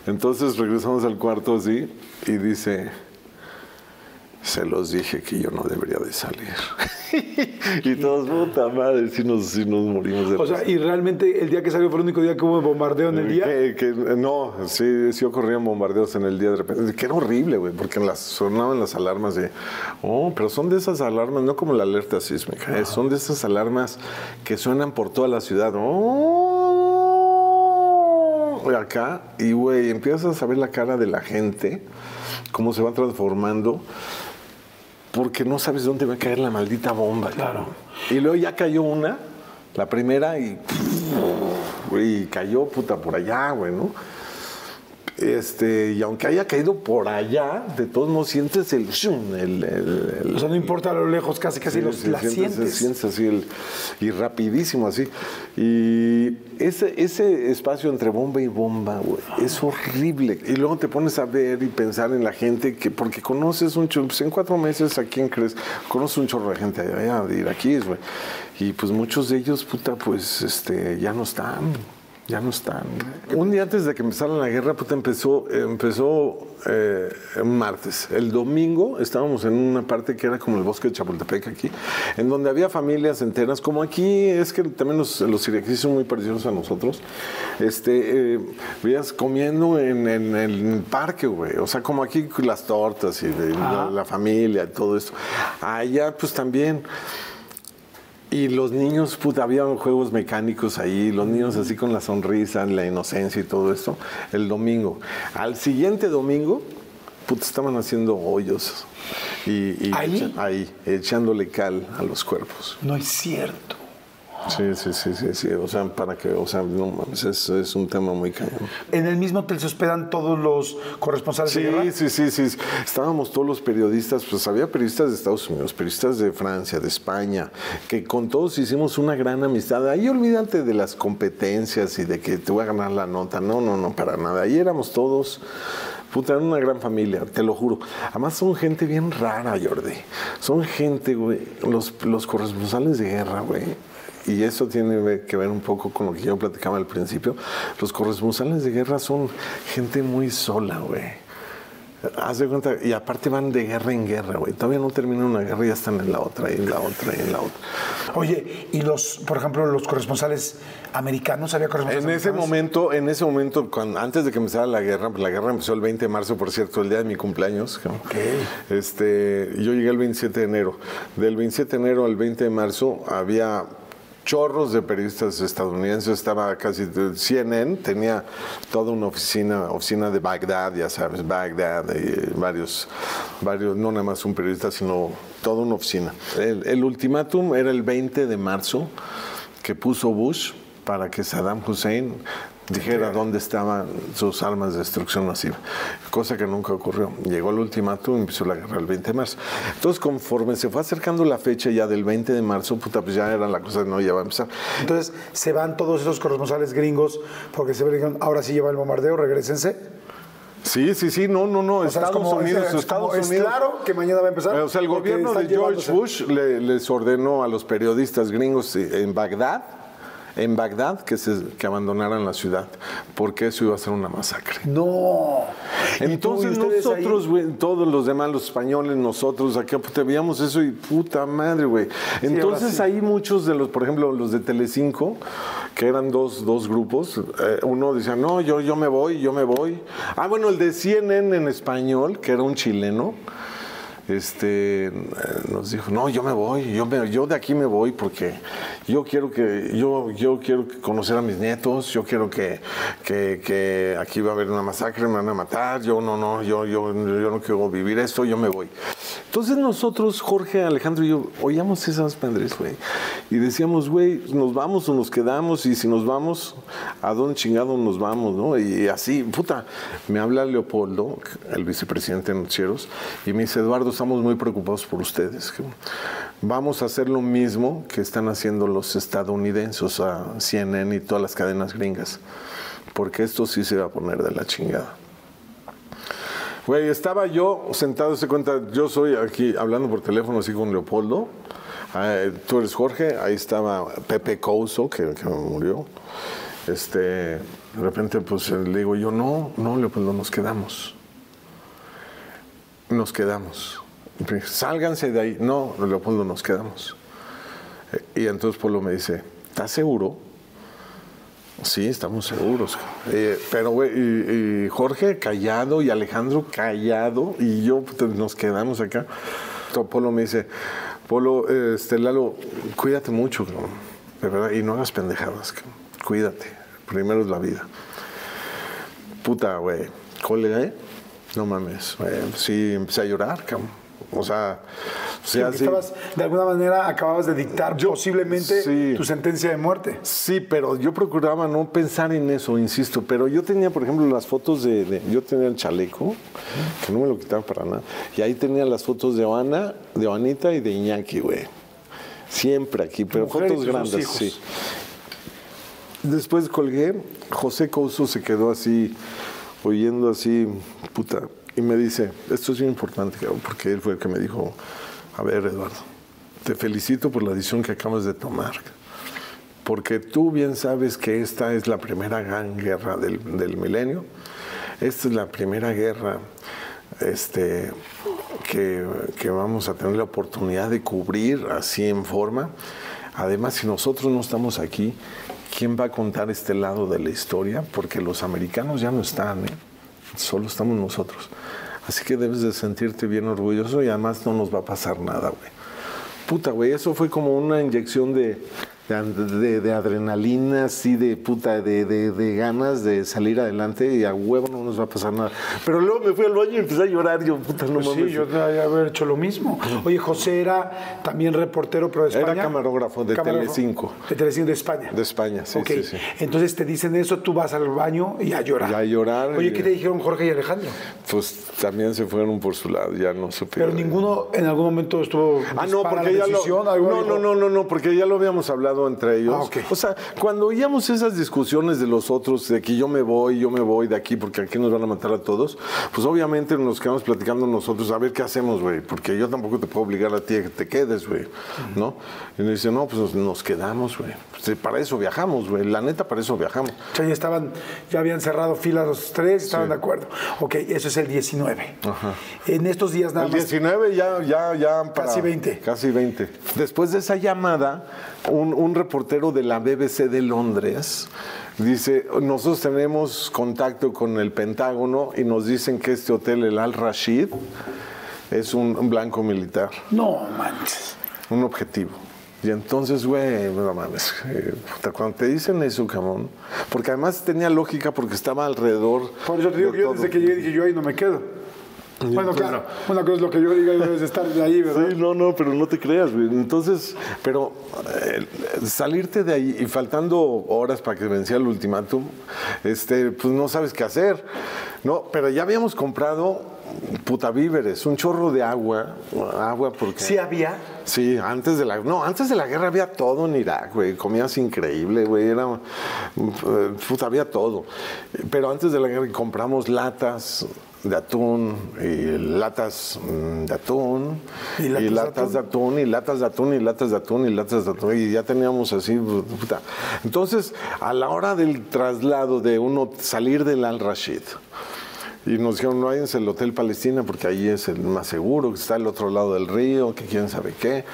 Entonces regresamos al cuarto así y dice, se los dije que yo no debería de salir. y todos, puta madre, si nos, sí nos morimos de O sea, y realmente el día que salió fue el único día que hubo bombardeo en el día. Que- que- no, sí, sí ocurrían bombardeos en el día de repente. Que era horrible, güey, porque las, sonaban las alarmas de. Oh, pero son de esas alarmas, no como la alerta sísmica, eh, son de esas alarmas que suenan por toda la ciudad. Oh, acá, y güey, empiezas a ver la cara de la gente, cómo se va transformando. Porque no sabes dónde va a caer la maldita bomba. Claro. Y luego ya cayó una, la primera, y, y cayó puta por allá, güey, ¿no? Este, y aunque haya caído por allá, de todos modos sientes el, el, el- el- O sea, no importa a lo lejos, casi casi Sí, los, sí, la sientes, sientes. sientes así y rapidísimo así. Y ese, ese espacio entre bomba y bomba, güey, es horrible. Y luego te pones a ver y pensar en la gente que, porque conoces un chorro, pues en cuatro meses, ¿a quién crees? Conoces un chorro de gente allá de iraquíes, güey. Y pues muchos de ellos, puta, pues este, ya no están. Ya no están. Un día antes de que empezara la guerra, puta, empezó, empezó eh, un martes. El domingo estábamos en una parte que era como el bosque de Chapultepec aquí, en donde había familias enteras, como aquí es que también los, los iraquíes son muy parecidos a nosotros. Este, eh, veías comiendo en, en el parque, güey. O sea, como aquí las tortas y de, la, la familia y todo eso. Allá, pues también. Y los niños, puta, había juegos mecánicos ahí, los niños así con la sonrisa, la inocencia y todo esto, el domingo. Al siguiente domingo, puta, estaban haciendo hoyos. Y, y ¿Ahí? echa- ahí, echándole cal a los cuerpos. No es cierto. Sí, sí, sí, sí, sí. O sea, para que, o sea, no mames, es, es un tema muy cañón. ¿En el mismo hotel se hospedan todos los corresponsales Sí, de guerra? sí, sí, sí. Estábamos todos los periodistas, pues había periodistas de Estados Unidos, periodistas de Francia, de España, que con todos hicimos una gran amistad. Ahí olvídate de las competencias y de que te voy a ganar la nota. No, no, no, para nada. Ahí éramos todos. Puta, era una gran familia, te lo juro. Además son gente bien rara, Jordi. Son gente, güey, los, los corresponsales de guerra, güey. Y eso tiene que ver un poco con lo que yo platicaba al principio. Los corresponsales de guerra son gente muy sola, güey. Haz de cuenta, y aparte van de guerra en guerra, güey. Todavía no termina una guerra y ya están en la otra, y en la otra, y en la otra. Oye, y los, por ejemplo, los corresponsales americanos, ¿había corresponsales En ese americanos? momento, en ese momento, cuando, antes de que empezara la guerra, pues la guerra empezó el 20 de marzo, por cierto, el día de mi cumpleaños. cabrón. Este, yo llegué el 27 de enero. Del 27 de enero al 20 de marzo había chorros de periodistas estadounidenses, estaba casi CNN, tenía toda una oficina, oficina de Bagdad, ya sabes, Bagdad, y varios, varios, no nada más un periodista, sino toda una oficina. El, el ultimátum era el 20 de marzo que puso Bush para que Saddam Hussein dijera dónde estaban sus armas de destrucción masiva, cosa que nunca ocurrió. Llegó el ultimátum y empezó la guerra el 20 de marzo. Entonces, conforme se fue acercando la fecha ya del 20 de marzo, puta, pues ya era la cosa, no, ya va a empezar. Entonces, se van todos esos corresponsales gringos porque se ven, ahora sí lleva el bombardeo, regresense. Sí, sí, sí, no, no, no, O Estados como- Unidos, es- es Estados como- es Unidos. claro que mañana va a empezar. O sea, el gobierno de George llevándose. Bush le- les ordenó a los periodistas gringos en Bagdad, en Bagdad, que, se, que abandonaran la ciudad, porque eso iba a ser una masacre. No. ¿Y tú, y Entonces nosotros, güey, todos los demás, los españoles, nosotros, aquí pues, te veíamos eso y puta madre, güey. Entonces sí. ahí muchos de los, por ejemplo, los de Telecinco, que eran dos, dos grupos, eh, uno decía, no, yo, yo me voy, yo me voy. Ah, bueno, el de CNN en español, que era un chileno, este, nos dijo, no, yo me voy, yo, me- yo de aquí me voy porque yo quiero que, yo, yo quiero conocer a mis nietos, yo quiero que, que, que aquí va a haber una masacre, me van a matar, yo no, no, yo, yo, yo no quiero vivir esto, yo me voy. Entonces nosotros, Jorge, Alejandro y yo, oíamos esas madres, güey, y decíamos, güey, nos vamos o nos quedamos, y si nos vamos, ¿a dónde chingado nos vamos, no? Y así, puta, me habla Leopoldo, el vicepresidente de Noticieros, y me dice, Eduardo, estamos muy preocupados por ustedes. Vamos a hacer lo mismo que están haciendo los estadounidenses, o sea, CNN y todas las cadenas gringas, porque esto sí se va a poner de la chingada. Güey, estaba yo sentado, se cuenta, yo soy aquí hablando por teléfono así con Leopoldo. Ah, tú eres Jorge, ahí estaba Pepe Couso, que, que murió. Este, de repente, pues le digo yo, no, no, Leopoldo, nos quedamos. Nos quedamos. Sálganse de ahí. No, Leopoldo, nos quedamos. Eh, Y entonces Polo me dice, ¿estás seguro? Sí, estamos seguros. Eh, pero, güey, y, Jorge callado y Alejandro callado y yo pues, nos quedamos acá. Entonces, Polo me dice, Polo, eh, este, Lalo, cuídate mucho, de verdad, y no hagas pendejadas, cabrón. cuídate, primero es la vida. Puta, güey, colgué, no mames, güey, sí, empecé a llorar, cabrón. O sea, o Sí, sea, sí. estabas, de alguna manera acababas de dictar posiblemente sí. tu sentencia de muerte. Sí, pero yo procuraba no pensar en eso, insisto. Pero yo tenía, por ejemplo, las fotos de, de- yo tenía el chaleco, que no me lo quitaba para nada. Y ahí tenía las fotos de Oana, de Oanita y de Iñaki, güey. Siempre aquí, pero fotos grandes, sí. Después colgué, José Couso se quedó así, oyendo así, puta, y me dice, esto es bien importante, porque él fue el que me dijo, a ver, Eduardo, te felicito por la decisión que acabas de tomar, porque tú bien sabes que esta es la primera gran guerra del, del milenio. Esta es la primera guerra este, que, que vamos a tener la oportunidad de cubrir así en forma. Además, si nosotros no estamos aquí, ¿quién va a contar este lado de la historia? Porque los americanos ya no están, ¿eh? solo estamos nosotros. Así que debes de sentirte bien orgulloso y además no nos va a pasar nada, güey. Puta, güey, eso fue como una inyección de, de, de adrenalina, así de puta, de, de, de ganas de salir adelante y a huevo no nos va a pasar nada. Pero luego me fui al baño y empecé a llorar. Yo, puta, no Pues mames. sí, yo debería haber hecho lo mismo. Oye, José era también reportero, pero de Era España. camarógrafo de Telecinco. De Telecinco de España. De España, sí, sí, sí. Entonces te dicen eso, tú vas al baño y a llorar. Y a llorar, Oye, y- ¿qué te dijeron Jorge y Alejandro? Pues también se fueron por su lado, ya no supe. Pero ninguno en algún momento estuvo Ah, no, porque ya lo, no, no, no, no, no, porque ya lo habíamos hablado entre ellos. Ah. O sea, cuando oíamos esas discusiones de los otros, de que yo me voy, yo me voy de aquí porque aquí nos van a matar a todos, pues obviamente nos quedamos platicando nosotros, a ver qué hacemos, güey, porque yo tampoco te puedo obligar a ti a que te quedes, güey, ¿no? Y nos dice, no, pues nos, nos quedamos, güey. Pues, para eso viajamos, güey, la neta, para eso viajamos. O sea, ya estaban, ya habían cerrado filas los tres, estaban de acuerdo. Ok, eso es el 19. En estos días nada El más. 19 ya, ya, ya. para- Casi 20. Casi 20. Después de esa llamada, un, un reportero de la BBC de Londres dice, nosotros tenemos contacto con el Pentágono y nos dicen que este hotel, el Al Rashid, es un, un blanco militar, No manches. un objetivo. Y entonces, güey, no mames, eh, cuando te dicen eso, cabrón, porque además tenía lógica porque estaba alrededor. Por eso te digo que yo desde que llegué dije, yo ahí no me quedo. Bueno, entonces- claro, una cosa es lo que yo diga y debes de estar de ahí, ¿verdad? Sí, no, no, pero no te creas, güey. Entonces, pero eh, salirte de ahí y faltando horas para que vencía el ultimátum, este, pues no sabes qué hacer. No, pero ya habíamos comprado puta víveres, un chorro de agua, agua porque Sí había. Sí, antes de la no, antes de la guerra había todo en Irak, güey, comías increíble, güey, era puta había todo. Pero antes de la guerra compramos latas de atún y latas mm, de atún ¿Y y latas de latas de atún y latas de atún y latas de atún y latas de atún y ya teníamos así puta. Entonces, a la hora del traslado de uno salir del Al Rashid y nos dijeron, no váyanse al Hotel Palestina porque ahí es el más seguro, que está al otro lado del río, que quién sabe qué.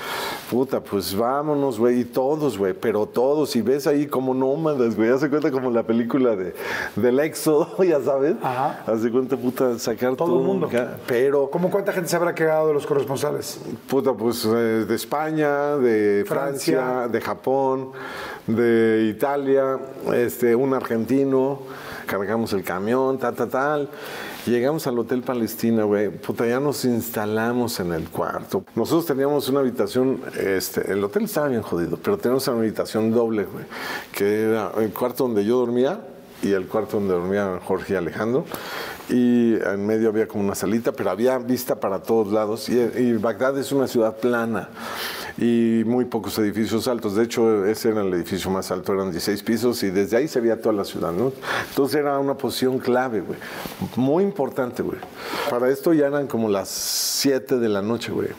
Puta, pues vámonos, güey, y todos, güey, pero todos. Y ves ahí como nómadas, güey, hace cuenta como la película de, del éxodo, ya sabes. Ajá. Hace cuenta, puta, sacar Todo todo, el mundo. acá. Pero, ¿Cómo cuánta gente se habrá quedado de los corresponsales? puta, pues eh, de España, de Francia. Francia, de Japón, de Italia, este, un argentino, cargamos el camión, tal, tal, tal. Llegamos al Hotel Palestina, güey. Puta, ya nos instalamos en el cuarto. Nosotros teníamos una habitación, este, el hotel estaba bien jodido, pero teníamos una habitación doble, güey, que era el cuarto donde yo dormía y el cuarto donde dormían Jorge y Alejandro. Y en medio había como una salita, pero había vista para todos lados. Y, y Bagdad es una ciudad plana y muy pocos edificios altos. De hecho, ese era el edificio más alto, eran 16 pisos y desde ahí se veía toda la ciudad, ¿no? Entonces era una posición clave, güey. Muy importante, güey. Para esto ya eran como las 7 de la noche, güey.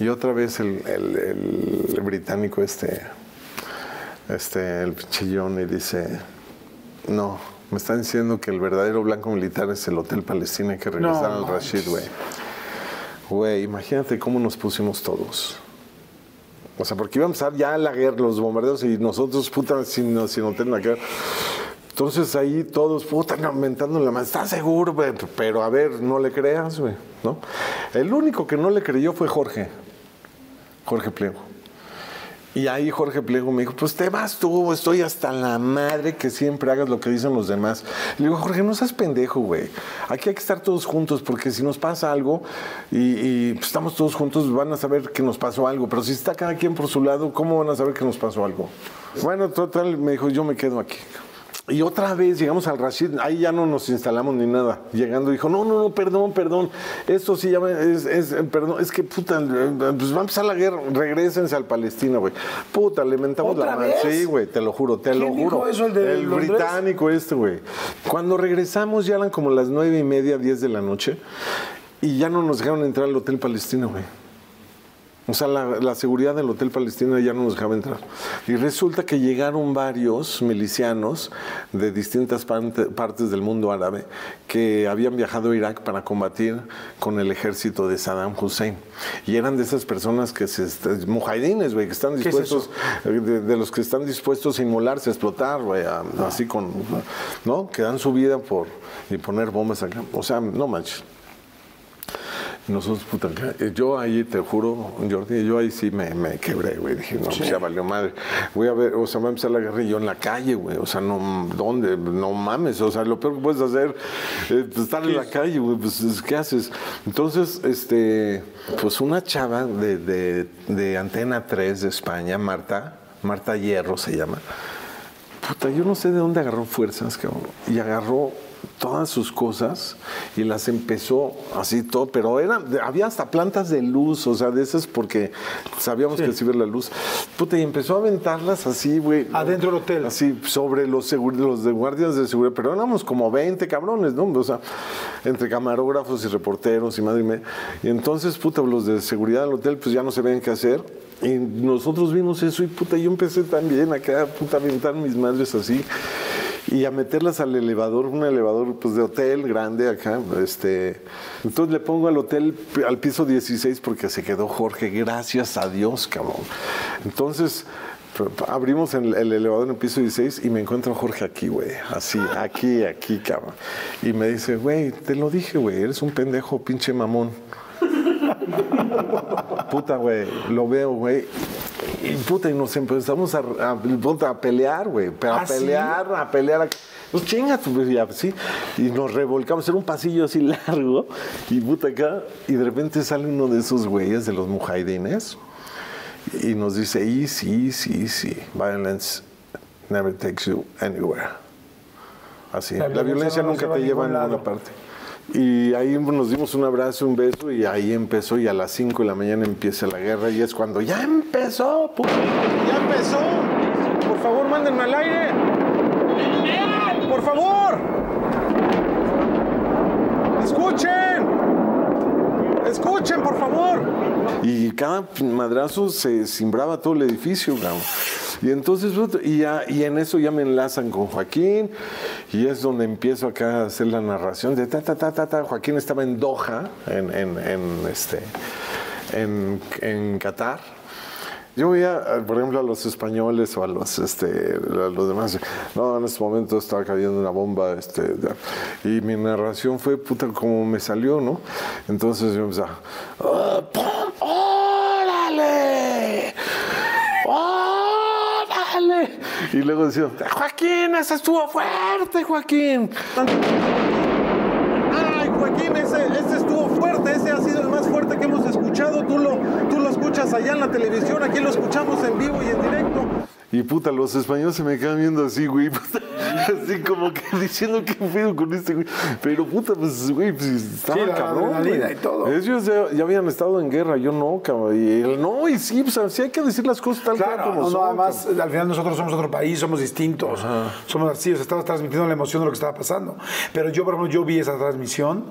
Y otra vez el, el- el británico este, este, el chillón y dice, no, me están diciendo que el verdadero blanco militar es el Hotel Palestina, que regresar No al Rashid, güey. Güey, imagínate cómo nos pusimos todos. O sea, porque iba a empezar ya la guerra, los bombardeos y nosotros, puta, sin, sin hotel en la guerra. Entonces ahí todos, puta, aumentando la mano. ¿Estás seguro? güey? Pero a ver, no le creas, güey, ¿no? El único que no le creyó fue Jorge. Jorge Pliego. Y ahí Jorge Pliego me dijo, pues te vas tú, estoy hasta la madre que siempre hagas lo que dicen los demás. Le digo, Jorge, no seas pendejo, güey. Aquí hay que estar todos juntos, porque si nos pasa algo y, y, pues, estamos todos juntos, van a saber que nos pasó algo. Pero si está cada quien por su lado, ¿cómo van a saber que nos pasó algo? Bueno, total, me dijo, yo me quedo aquí. Y otra vez llegamos al Rashid, ahí ya no nos instalamos ni nada. Llegando dijo, no, no, no, perdón, perdón. Esto sí ya me- es, es, perdón, es que puta, eh, pues va a empezar la guerra, regresense al Palestina, güey. Puta, le mentamos ¿Otra la madre. Sí, güey, te lo juro, te lo ¿Quién dijo juro. eso, el de británico este, güey. Cuando regresamos ya eran como las nueve y media, diez de la noche, y ya no nos dejaron entrar al Hotel Palestina, güey. O sea, la, la, seguridad del Hotel Palestina ya no nos dejaba entrar. Y resulta que llegaron varios milicianos de distintas parte, partes del mundo árabe que habían viajado a Irak para combatir con el ejército de Saddam Hussein. Y eran de esas personas que se... Mujahidines, güey, que están dispuestos... Es de, de, los que están dispuestos a inmolarse, a explotar, güey, así con... ¿No? Que dan su vida por... y poner bombas acá. O sea, no manches. Nosotros, puta, yo ahí te juro, Jordi, yo ahí sí me, me quebré, güey. Dije, no, sí. pues ya valió madre. Voy a ver, o sea, va a empezar la guerra y yo en la calle, güey. O sea, no, ¿dónde? No mames. O sea, lo peor que puedes hacer es pues, estar en la calle, güey. Pues, ¿qué haces? Entonces, este, pues una chava de, de, de Antena 3 de España, Marta, Marta Hierro se llama. Puta, yo no sé de dónde agarró fuerzas, cabrón. Y agarró todas sus cosas y las empezó así todo, pero era, había hasta plantas de luz, o sea, de esas porque sabíamos sí. que se iba la luz. Puta, y empezó a aventarlas así, güey. Adentro del hotel. Así, sobre los, los de guardias de seguridad, pero éramos como 20 cabrones, ¿no? O sea, entre camarógrafos y reporteros y madre mía. Y entonces, puta, los de seguridad del hotel, pues ya no sabían qué hacer. Y nosotros vimos eso y puta, yo empecé también acá, puta, a aventar mis madres así y a meterlas al elevador, un elevador pues de hotel grande acá, este, entonces le pongo al hotel al piso 16 porque se quedó Jorge, gracias a Dios, cabrón. Entonces abrimos el, el, elevador en el piso 16 y me encuentro a Jorge aquí, güey, así, aquí, aquí, cabrón. Y me dice, güey, te lo dije, güey, eres un pendejo, pinche mamón. Puta, güey, lo veo, güey. Y puta, y nos empezamos a, a, a pelear, güey. A ¿Ah, pelear, sí? a pelear. Pues chinga, pues ya, sí. Y nos revolcamos, era un pasillo así largo. Y puta acá. Y de repente sale uno de esos güeyes de los mujahidines. Y nos dice, easy, easy, easy. Violence never takes you anywhere. Así. La, la violencia, violencia no nunca te lleva a ninguna parte. Y ahí nos dimos un abrazo, un beso y ahí empezó y a las 5 de la mañana empieza la guerra y es cuando ya empezó, puto, ya empezó. Por favor, mándenme al aire. Por favor. Escuchen. Escuchen, por favor. Y cada madrazo se cimbraba todo el edificio, cabrón. Y entonces, y, en eso ya me enlazan con Joaquín, y es donde empiezo acá a hacer la narración de. Joaquín estaba en Doha, en, en, en este, en Qatar. Yo veía, por ejemplo, a los españoles o a los, este, los demás, no, en este momento estaba cayendo una bomba, este, y mi narración fue, puta, como me salió, ¿no? Entonces yo empezaba, oh, ¡órale! ¡órale! Y luego decía, Joaquín, ese estuvo fuerte, Joaquín. Joaquín, ese, ese estuvo fuerte, ese ha sido el más fuerte que hemos escuchado. Tú lo, tú lo escuchas allá en la televisión, aquí lo escuchamos en vivo y en directo. Y puta, los españoles se me quedan viendo así, güey. Puta, así como que diciendo qué pedo con este güey. Pero puta, pues, güey, pues estaba Sí, la cabrón. adrenalina güey. y todo. Ellos ya, ya habían estado en guerra, yo no, cabrón. Y él no, y sí, pues sí hay que decir las cosas tal cual Claro, como no, no, son. además, al final nosotros somos otro país, somos distintos, somos así, o sea, estabas transmitiendo la emoción de lo que estaba pasando. Pero yo, por ejemplo, yo vi esa transmisión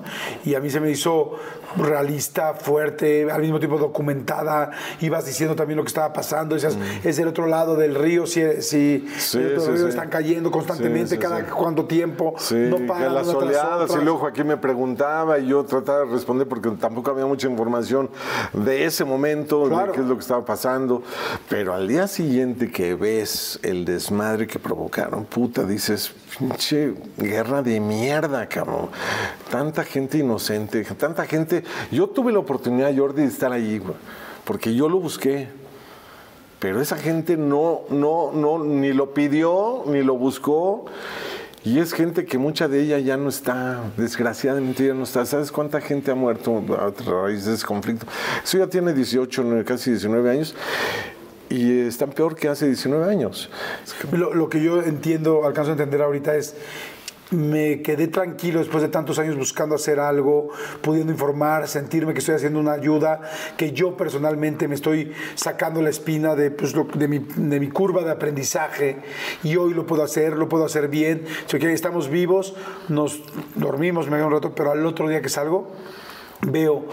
y a mí se me hizo realista, fuerte, al mismo tiempo documentada, ibas diciendo también lo que estaba pasando, decías, es del otro lado del río, si, si. Sí, sí, río sí. están cayendo constantemente, cada cuánto tiempo, no paran las oleadas, y luego Joaquín me preguntaba y yo trataba de responder porque tampoco había mucha información de ese momento, Claro. de qué es lo que estaba pasando. Pero al día siguiente que ves el desmadre que provocaron, puta, dices, pinche guerra de mierda, cabrón. Tanta gente inocente, tanta gente. Yo tuve la oportunidad, Jordi, de estar allí, porque yo lo busqué. Pero esa gente no, no, no, ni lo pidió, ni lo buscó. Y es gente que mucha de ella ya no está, desgraciadamente ya no está. ¿Sabes cuánta gente ha muerto a raíz de ese conflicto? Eso ya tiene 18, no, casi 19 años. Y están peor que hace 19 años. Lo, lo que yo entiendo, alcanzo a entender ahorita es, me quedé tranquilo después de tantos años buscando hacer algo, pudiendo informar, sentirme que estoy haciendo una ayuda, que yo personalmente me estoy sacando la espina de, pues, de, mi, de mi curva de aprendizaje y hoy lo puedo hacer, lo puedo hacer bien. Si estamos vivos, nos dormimos, me un rato, pero al otro día que salgo, veo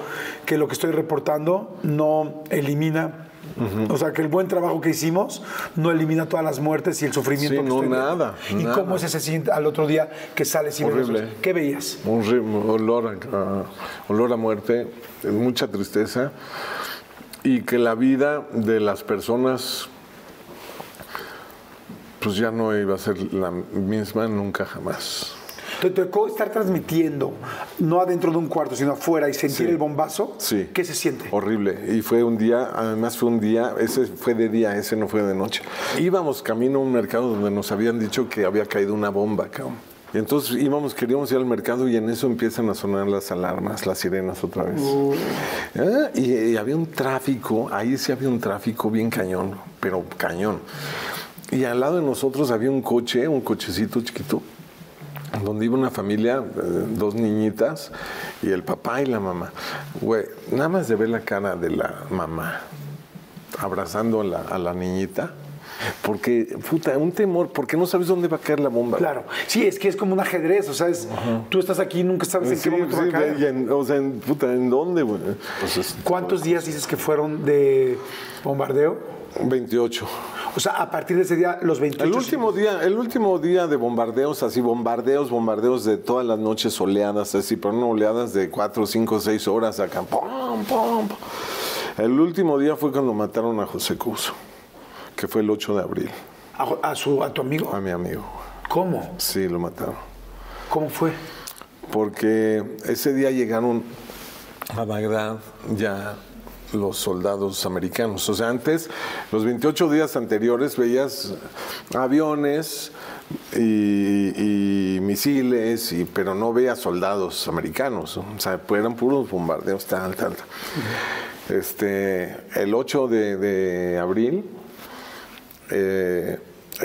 que lo que estoy reportando no elimina, o sea, que el buen trabajo que hicimos no elimina todas las muertes y el sufrimiento Sí, que no, estoy nada, ¿Y nada. cómo es ese siguiente al otro día que sales y Horrible. ¿Qué veías? Un olor a- olor a muerte, mucha tristeza y que la vida de las personas pues ya no iba a ser la misma nunca jamás. ¿Te tocó estar transmitiendo, no adentro de un cuarto, sino afuera y sentir Sí. el bombazo? Sí. ¿Qué se siente? Horrible. Y fue un día, además fue un día, ese fue de día, ese no fue de noche. Íbamos camino a un mercado donde nos habían dicho que había caído una bomba, cabrón. Y entonces íbamos, queríamos ir al mercado y en eso empiezan a sonar las alarmas, las sirenas otra vez. Ah, y, y había un tráfico, ahí sí había un tráfico bien cañón, pero cañón. Y al lado de nosotros había un coche, un cochecito chiquito, donde iba una familia, eh, dos niñitas y el papá y la mamá. Güey, nada más de ver la cara de la mamá abrazando a la, a la niñita, porque, puta, un temor, porque no sabes dónde va a caer la bomba. Claro. Sí, es que es como un ajedrez, o sea, es, tú estás aquí y nunca sabes en Sí, qué momento va a sí, caer. en- o sea, en, puta, ¿en dónde, güey? Pues es- ¿Cuántos días dices que fueron de bombardeo? 28. O sea, a partir de ese día, los 28. El último día, el último día de bombardeos, así bombardeos, bombardeos de todas las noches oleadas, así, pero no oleadas de cuatro, cinco, seis horas acá. pum, pum, pum. El último día fue cuando mataron a José Couso, que fue el 8 de abril, A, a su, a tu amigo. a mi amigo. ¿Cómo? Sí, lo mataron. ¿Cómo fue? Porque ese día llegaron a Bagdad ya los soldados americanos. O sea, antes, los 28 días anteriores, veías aviones y, y misiles, y, pero no veías soldados americanos. ¿no? O sea, pues eran puros bombardeos, tal, tal. tal. Este, el 8 de, de abril eh,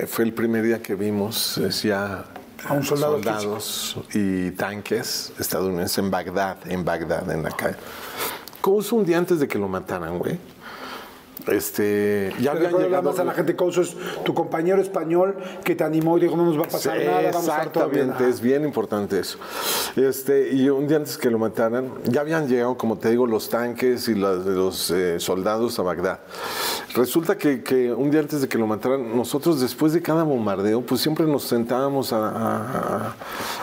fue el primer día que vimos ya A un soldado soldados y tanques estadounidenses en Bagdad, en Bagdad, en la calle. ¿Cómo es un día antes de que lo mataran, güey? Este, ya Pero habían llegado... más a la gente Couso es tu compañero español que te animó y dijo, no nos va a pasar Sí, nada, vamos a estar todo es bien importante eso. Este, y un día antes que lo mataran, ya habían llegado, como te digo, los tanques y las- los eh, soldados a Bagdad. Resulta que, que un día antes de que lo mataran, nosotros después de cada bombardeo, pues siempre nos sentábamos a,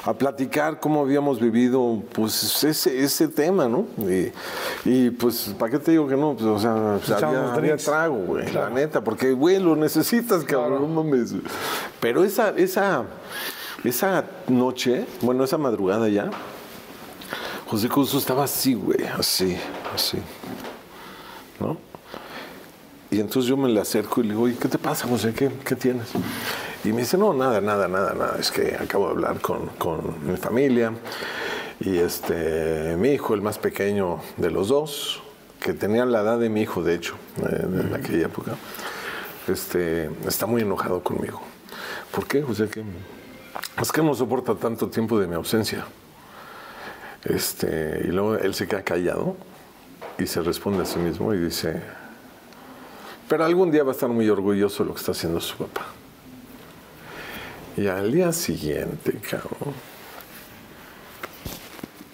a- platicar cómo habíamos vivido pues ese, ese tema, ¿no? Y, y, pues, ¿para qué te digo que no? Pues, o sea, pues, había, trago, güey, la neta, porque, güey, lo necesitas, cabrón, no mames. Pero esa, esa, esa noche, bueno, esa madrugada ya, José Couso estaba así, güey, así, así, ¿no? Y entonces yo me le acerco y le digo, oye, ¿qué te pasa, José? ¿Qué, qué tienes? Y me dice, no, nada, nada, nada, nada, es que acabo de hablar con, con mi familia y este, mi hijo, el más pequeño de los dos, que tenía la edad de mi hijo, de hecho, eh, en aquella época, este, está muy enojado conmigo. ¿Por qué, José? Que es que no soporta tanto tiempo de mi ausencia. Este, y luego él se queda callado y se responde a sí mismo y dice, pero algún día va a estar muy orgulloso de lo que está haciendo su papá. Y al día siguiente, cabrón,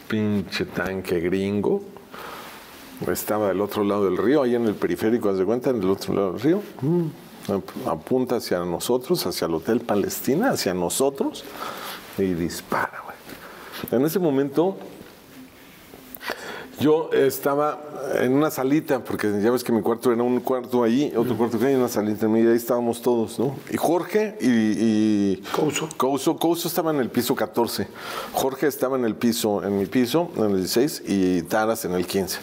pinche tanque gringo, estaba del otro lado del río, ahí en el periférico, haz de cuenta, en el otro lado del río, mm, ap- apunta hacia nosotros, hacia el Hotel Palestina, hacia nosotros, y dispara, güey. En ese momento, yo estaba en una salita, porque ya ves que mi cuarto era un cuarto ahí, otro cuarto acá y una salita, y ahí estábamos todos, ¿no? Y Jorge y... y Couso. Couso, Couso estaba en el piso 14, Jorge estaba en el piso, en mi piso, en el 16, y Taras en el 15.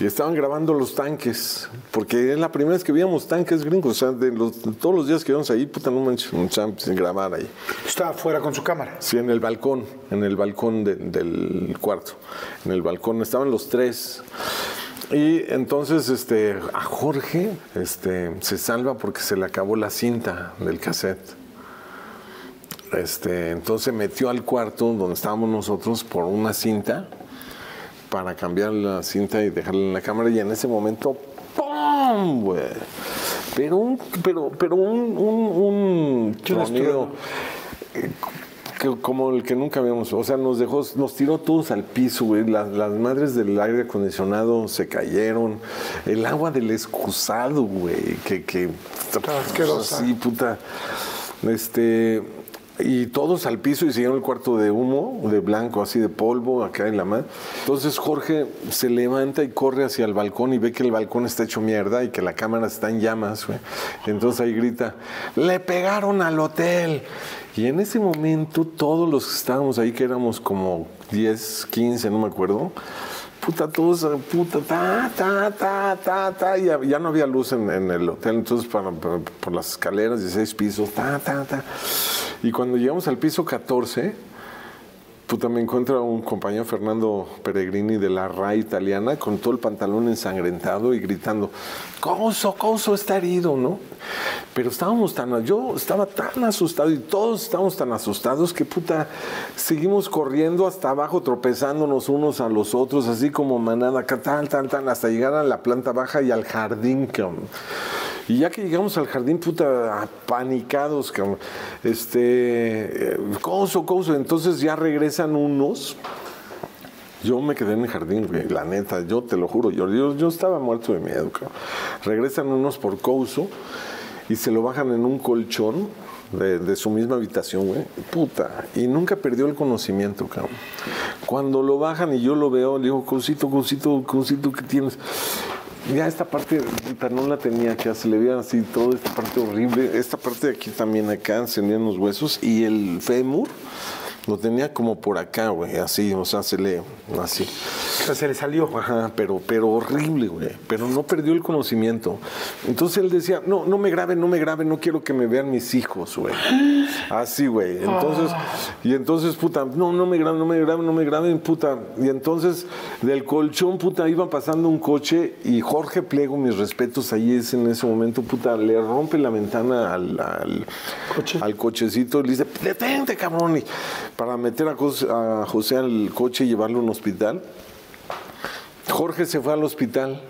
Y estaban grabando los tanques, porque es la primera vez que veíamos tanques gringos, o sea, de, los- de todos los días que íbamos ahí, puta, no manches, sea, sin grabar ahí. Estaba afuera con su cámara. Sí, en el balcón, en el balcón de- del cuarto. En el balcón estaban los tres. Y entonces este, a Jorge este, se salva porque se le acabó la cinta del cassette. Este, entonces metió al cuarto donde estábamos nosotros por una cinta para cambiar la cinta y dejarla en la cámara y en ese momento ¡pum! güey! Pero un, pero, pero un, un, tronido, que- como el que nunca habíamos, o sea, nos dejó, nos tiró todos al piso, güey. Las, las madres del aire acondicionado se cayeron. El agua del excusado, güey, que, que asquerosa. así, puta. Este, y todos al piso y siguieron el cuarto de humo, de blanco, así de polvo, acá en la mano. Entonces Jorge se levanta y corre hacia el balcón y ve que el balcón está hecho mierda y que la cámara está en llamas. Entonces ahí grita, le pegaron al hotel. Y en ese momento todos los que estábamos ahí, que éramos como 10, 15, no me acuerdo, puta, todos, puta, ta, ta, ta, ta, ta, ya, ya no había luz en, el hotel, entonces para- para- por las escaleras de seis pisos, ta, ta, ta. Y cuando llegamos al piso 14, puta, me encuentra un compañero Fernando Peregrini de la RAI italiana con todo el pantalón ensangrentado y gritando, Couso, Couso está herido, ¿no? Pero estábamos tan, yo estaba tan asustado y todos estábamos tan asustados que puta, seguimos corriendo hasta abajo, tropezándonos unos a los otros, así como manada, tal, tal, tal, hasta llegar a la planta baja y al jardín, cabrón. Y ya que llegamos al jardín, puta, apanicados, cabrón. Este, eh, couso, couso. Entonces ya regresan unos. Yo me quedé en el jardín, güey, la neta, yo te lo juro, yo, yo, yo estaba muerto de miedo, cabrón. Regresan unos por Couso y se lo bajan en un colchón de, de su misma habitación, güey. Puta, y nunca perdió el conocimiento, cabrón. Cuando lo bajan y yo lo veo, le digo, Cousito, Cousito, Cousito, ¿qué tienes? Ya esta parte no la tenía, que se le veía así toda esta parte horrible. Esta parte de aquí también acá, veían los huesos y el fémur lo tenía como por acá, güey, así, o sea, se le, así. Se le salió. Ajá, pero, pero horrible, güey. Pero no perdió el conocimiento. Entonces él decía, no, no me graben, no me graben, no quiero que me vean mis hijos, güey. Así, güey. Entonces, y entonces, puta, no, no me graben, no me graben, no me graben, puta. Y entonces, del colchón, puta, iba pasando un coche y Jorge Pliego, mis respetos, ahí es en ese momento, puta, le rompe la ventana al, al, Coche. al cochecito y le dice, detente, cabrón. Y para meter a José, al coche y llevarlo a un hospital. Jorge se fue al hospital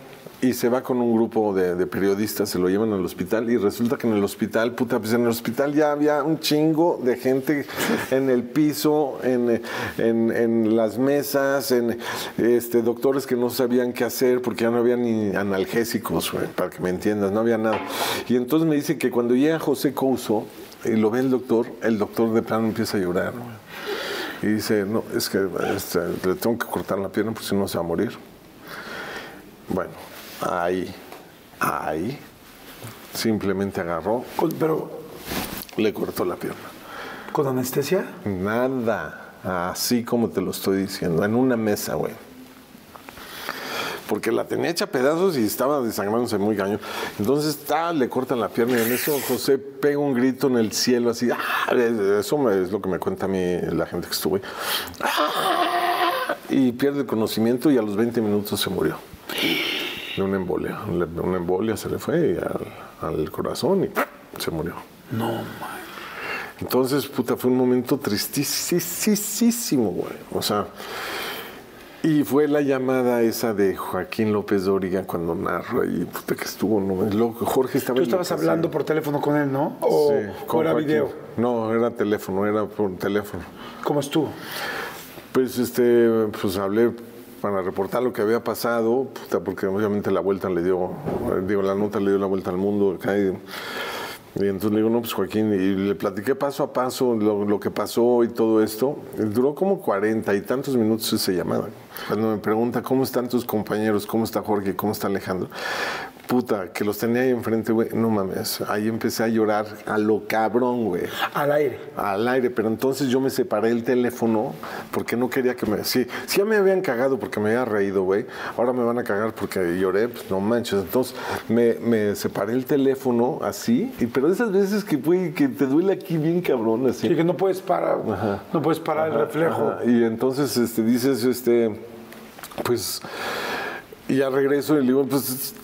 y se va con un grupo de, periodistas, se lo llevan al hospital y resulta que en el hospital, puta, pues en el hospital ya había un chingo de gente en el piso, en, en- en las mesas, en este, doctores que no sabían qué hacer porque ya no había ni analgésicos, para que me entiendas, no había nada. Y entonces me dice que cuando llega José Couso y lo ve el doctor, el doctor de plano empieza a llorar, güey. Y dice, no, es que este, le tengo que cortar la pierna porque si no se va a morir. Bueno, ahí, ahí, simplemente agarró, pero, le cortó la pierna. ¿con anestesia? Nada, así como te lo estoy diciendo, en una mesa, güey. Porque la tenía hecha pedazos y estaba desangrándose muy cañón. Entonces, le cortan la pierna y en eso José pega un grito en el cielo así. ¡ah! Eso me- es lo que me cuenta a mí la gente que estuve. ¡Ah! Y pierde el conocimiento y a los 20 minutos se murió. De una embolia. Una embolia se le fue y al, al corazón y se murió. No, man. Entonces, puta, fue un momento tristísimo, güey. O sea, y fue la llamada esa de Joaquín López Dóriga cuando narra y puta que estuvo, ¿no? Jorge estaba Tú estabas hablando por teléfono con él, ¿no? O, Sí, con era Joaquín. video. No, era teléfono, era por teléfono. ¿Cómo estuvo? Pues este, pues hablé para reportar lo que había pasado, puta, porque obviamente la vuelta le dio, digo, la nota le dio la vuelta al mundo acá y, y entonces le digo, no, pues Joaquín, y le platiqué paso a paso lo, que pasó y todo esto. Duró como cuarenta y tantos minutos esa llamada. Cuando me pregunta, ¿cómo están tus compañeros? ¿Cómo está Jorge? ¿Cómo está Alejandro? Puta, que los tenía ahí enfrente, güey, no mames. Ahí empecé a llorar a lo cabrón, güey Al aire. al aire, pero entonces yo me separé el teléfono porque no quería que me... Sí, si ya me habían cagado porque me había reído, güey, ahora me van a cagar porque lloré, pues no manches. Entonces me, me separé el teléfono así, y, pero esas veces que, güey, que te duele aquí bien cabrón, así. Sí, que no puedes parar. No puedes parar el reflejo. Ajá, Y entonces este, dices, este, pues, y ya regreso y le digo, pues,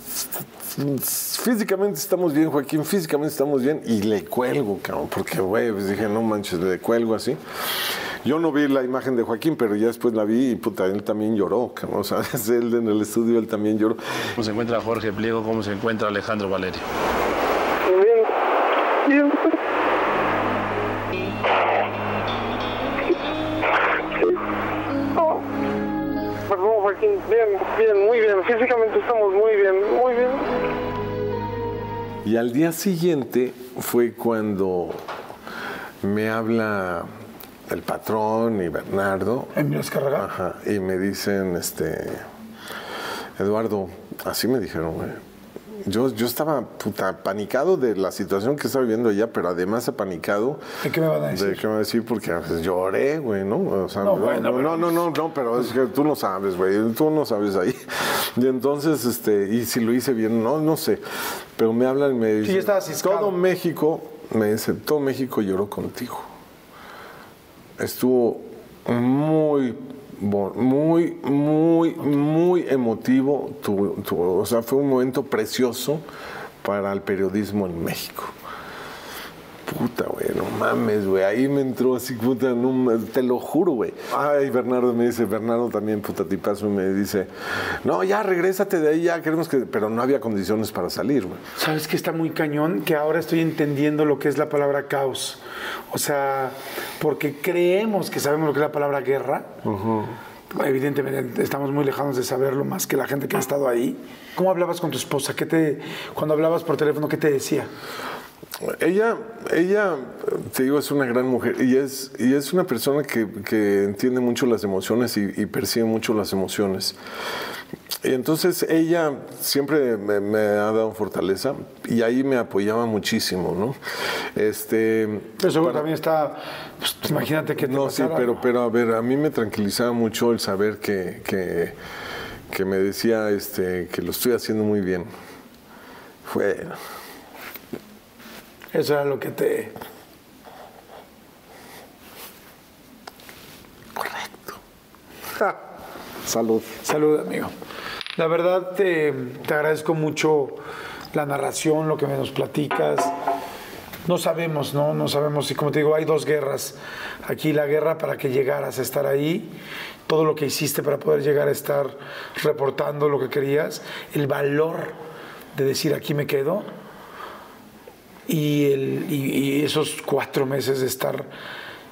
físicamente estamos bien, Joaquín, físicamente estamos bien, y le cuelgo, cabrón, porque, güey, pues dije, no manches, le cuelgo así. Yo no vi la imagen de Joaquín, pero ya después la vi y puta, él también lloró, cabrón. O sea, él en el estudio, él también lloró. ¿Cómo se encuentra Jorge Pliego? ¿Cómo se encuentra Alejandro Valerio? Bien, bien. Oh, perdón, Joaquín, bien, bien, muy bien. Físicamente estamos muy bien, muy bien. Y al día siguiente fue cuando me habla el patrón y Bernardo. Escarraga. Ajá, y me dicen, este, Eduardo, así me dijeron, güey. Yo, yo estaba puta panicado de la situación que estaba viviendo allá, pero además apanicado. ¿De qué me van a decir? ¿De qué me van a decir? Porque pues, lloré, güey, ¿no? O sea, No, no, bueno, no, no, no, no, pero es que tú no sabes, güey, tú no sabes ahí. Y entonces, este, y si lo hice bien, no, no sé. Pero me hablan y me dicen, ciscado. todo México, me dice, todo México lloró contigo. Estuvo muy, muy, muy, muy emotivo. tu- tu- o sea, fue un momento precioso para el periodismo en México. Puta, güey, no mames, güey. Ahí me entró así, puta, no te lo juro, güey. Ay, Bernardo me dice, Bernardo también, puta tipazo, me dice, no, ya, regrésate de ahí, ya queremos que. Pero no había condiciones para salir, güey. ¿Sabes que está muy cañón? Que ahora estoy entendiendo lo que es la palabra caos. O sea, porque creemos que sabemos lo que es la palabra guerra. Evidentemente estamos muy lejanos de saberlo más que la gente que ha estado ahí. ¿Cómo hablabas con tu esposa? ¿Qué te, cuando hablabas por teléfono, qué te decía? Ella, ella, te digo, es una gran mujer y es, y es una persona que, que entiende mucho las emociones y, y percibe mucho las emociones. Y entonces ella siempre me, me ha dado fortaleza y ahí me apoyaba muchísimo, ¿no? Este, Pero seguro también está, pues, imagínate que te no, sí, pero, pero a ver, a mí me tranquilizaba mucho el saber que, que, que me decía este, que lo estoy haciendo muy bien. Fue, Eso era lo que te... salud. Salud, amigo. La verdad, te, te agradezco mucho la narración, lo que me nos platicas. No sabemos, ¿no? No sabemos. Y como te digo, hay dos guerras. Aquí la guerra para que llegaras a estar ahí, todo lo que hiciste para poder llegar a estar reportando lo que querías, el valor de decir aquí me quedo y, el, y, esos cuatro meses de estar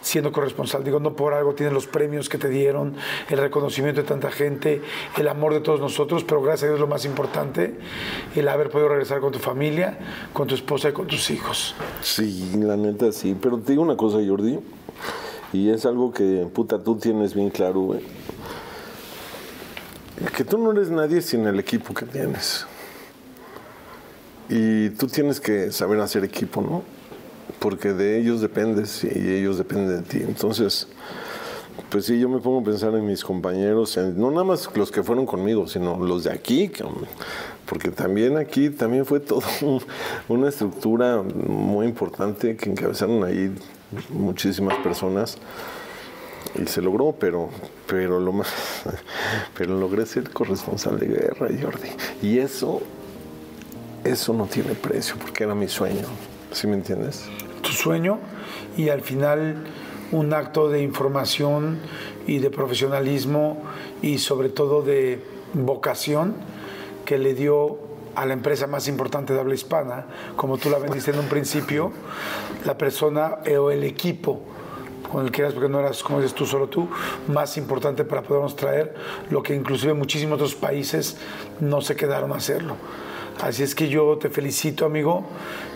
siendo corresponsal. Digo, no por algo tienen los premios que te dieron, el reconocimiento de tanta gente, el amor de todos nosotros, pero gracias a Dios lo más importante, el haber podido regresar con tu familia, con tu esposa y con tus hijos. Sí, la neta sí. Pero te digo una cosa, Jordi, y es algo que, puta, tú tienes bien claro, güey. Que tú no eres nadie sin el equipo que tienes. Y tú tienes que saber hacer equipo, ¿no? Porque de ellos dependes y ellos dependen de ti. Entonces, pues sí, yo me pongo a pensar en mis compañeros, en- no nada más los que fueron conmigo, sino los de aquí, porque también aquí también fue todo un- una estructura muy importante que encabezaron ahí muchísimas personas y se logró, pero pero lo más pero logré ser corresponsal de guerra, Jordi, y eso eso no tiene precio porque era mi sueño, ¿sí me entiendes? tu sueño y al final un acto de información y de profesionalismo y sobre todo de vocación que le dio a la empresa más importante de habla hispana, como tú la vendiste en un principio, la persona o el equipo con el que eras, porque no eras, como dices tú, solo tú, más importante para podernos traer lo que inclusive muchísimos otros países no se quedaron a hacerlo. Así es que yo te felicito, amigo.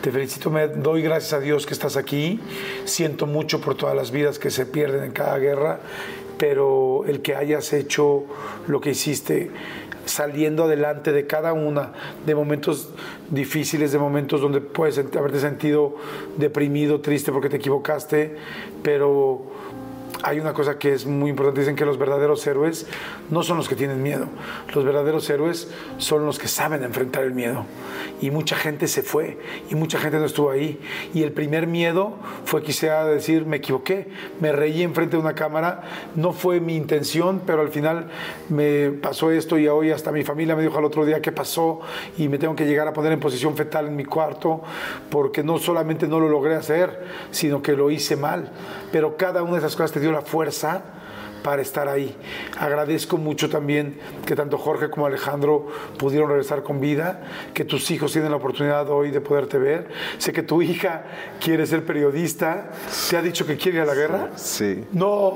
Te felicito, me doy gracias a Dios que estás aquí. Siento mucho por todas las vidas que se pierden en cada guerra, pero el que hayas hecho lo que hiciste, saliendo adelante de cada una, de momentos difíciles, de momentos donde puedes haberte sentido deprimido, triste porque te equivocaste, pero hay una cosa que es muy importante, dicen que los verdaderos héroes no son los que tienen miedo, los verdaderos héroes son los que saben enfrentar el miedo. Y mucha gente se fue, y mucha gente no estuvo ahí. Y el primer miedo fue quizá decir, me equivoqué, me reí enfrente de una cámara, no fue mi intención, pero al final me pasó esto y hoy hasta mi familia me dijo al otro día qué pasó y me tengo que llegar a poner en posición fetal en mi cuarto porque no solamente no lo logré hacer, sino que lo hice mal. Pero cada una de esas cosas te dio la fuerza para estar ahí. Agradezco mucho también que tanto Jorge como Alejandro pudieron regresar con vida, que tus hijos tienen la oportunidad hoy de poderte ver. Sé que tu hija quiere ser periodista. ¿Te ha dicho que quiere ir a la guerra? Sí. No.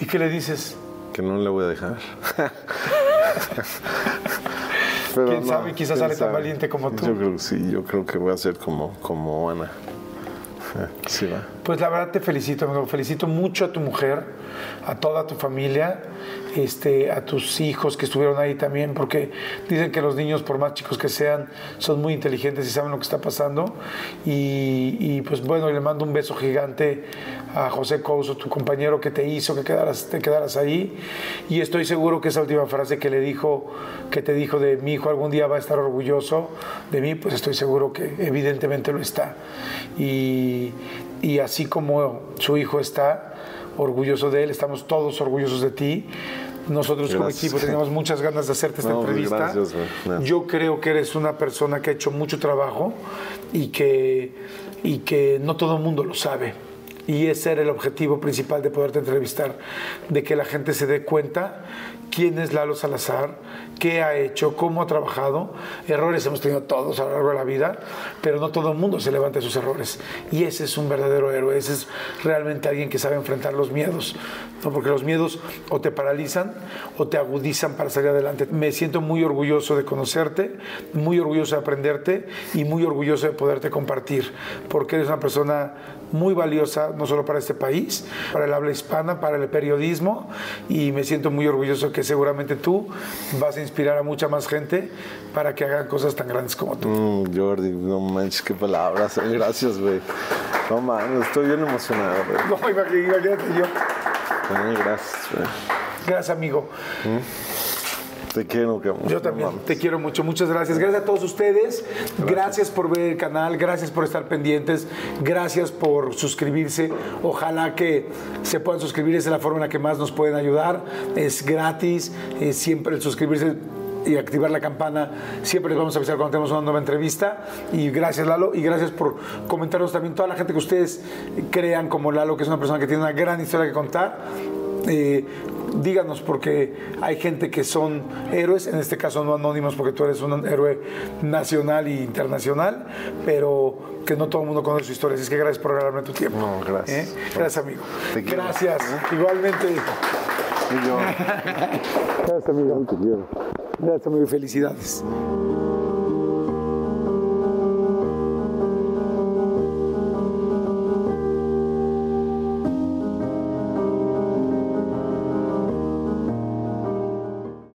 ¿Y qué le dices? que no le voy a dejar. ¿Quién sabe? Quizás sale tan valiente como tú. Yo creo que sí, yo creo que voy a ser como, como Ana. Sí, va. Pues la verdad te felicito, amigo. Felicito mucho a tu mujer, a toda tu familia, este, a tus hijos que estuvieron ahí también, porque dicen que los niños, por más chicos que sean, son muy inteligentes y saben lo que está pasando. Y, y, pues bueno, le mando un beso gigante a José Couso, tu compañero que te hizo que quedaras, te quedaras ahí. Y estoy seguro que esa última frase que le dijo, que te dijo de mi hijo algún día va a estar orgulloso de mí, pues estoy seguro que evidentemente lo está. Y, y así como su hijo está orgulloso de él, estamos todos orgullosos de ti. Nosotros como Gracias. equipo teníamos muchas ganas de hacerte esta No, entrevista. Gracias. Yo creo que eres una persona que ha hecho mucho trabajo y que, y que no todo el mundo lo sabe. Y ese era el objetivo principal de poderte entrevistar, de que la gente se dé cuenta quién es Lalo Salazar, qué ha hecho, cómo ha trabajado. Errores hemos tenido todos a lo largo de la vida, pero no todo el mundo se levanta de sus errores. Y ese es un verdadero héroe, ese es realmente alguien que sabe enfrentar los miedos, ¿no? porque los miedos o te paralizan o te agudizan para salir adelante. Me siento muy orgulloso de conocerte, muy orgulloso de aprenderte y muy orgulloso de poderte compartir, porque eres una persona muy valiosa, no solo para este país, para el habla hispana, para el periodismo, y me siento muy orgulloso que seguramente tú vas a inspirar a mucha más gente para que hagan cosas tan grandes como tú. Mm, Jordi, no manches, qué palabras. Gracias, güey. No mames, estoy bien emocionado, güey. No, imagínate, imagínate yo. Ay, gracias, güey. Gracias, amigo. Te quiero, cabrón. Yo también te quiero mucho, muchas gracias. Gracias a todos ustedes, gracias por ver el canal, gracias por estar pendientes, gracias por suscribirse. Ojalá que se puedan suscribir, esa es la forma en la que más nos pueden ayudar. Es gratis, es siempre el suscribirse y activar la campana. Siempre les vamos a avisar cuando tenemos una nueva entrevista. Y gracias, Lalo. Y gracias por comentarnos también toda la gente que ustedes crean como Lalo, que es una persona que tiene una gran historia que contar. Eh, díganos porque hay gente que son héroes, en este caso no anónimos porque tú eres un héroe nacional e internacional, pero que no todo el mundo conoce su historia. Así es que gracias por regalarme tu tiempo. No, gracias. ¿Eh? Gracias, amigo. Te quiero. Gracias. Igualmente. Y yo. Gracias, amigo. Te quiero. Gracias, amigo. y Felicidades.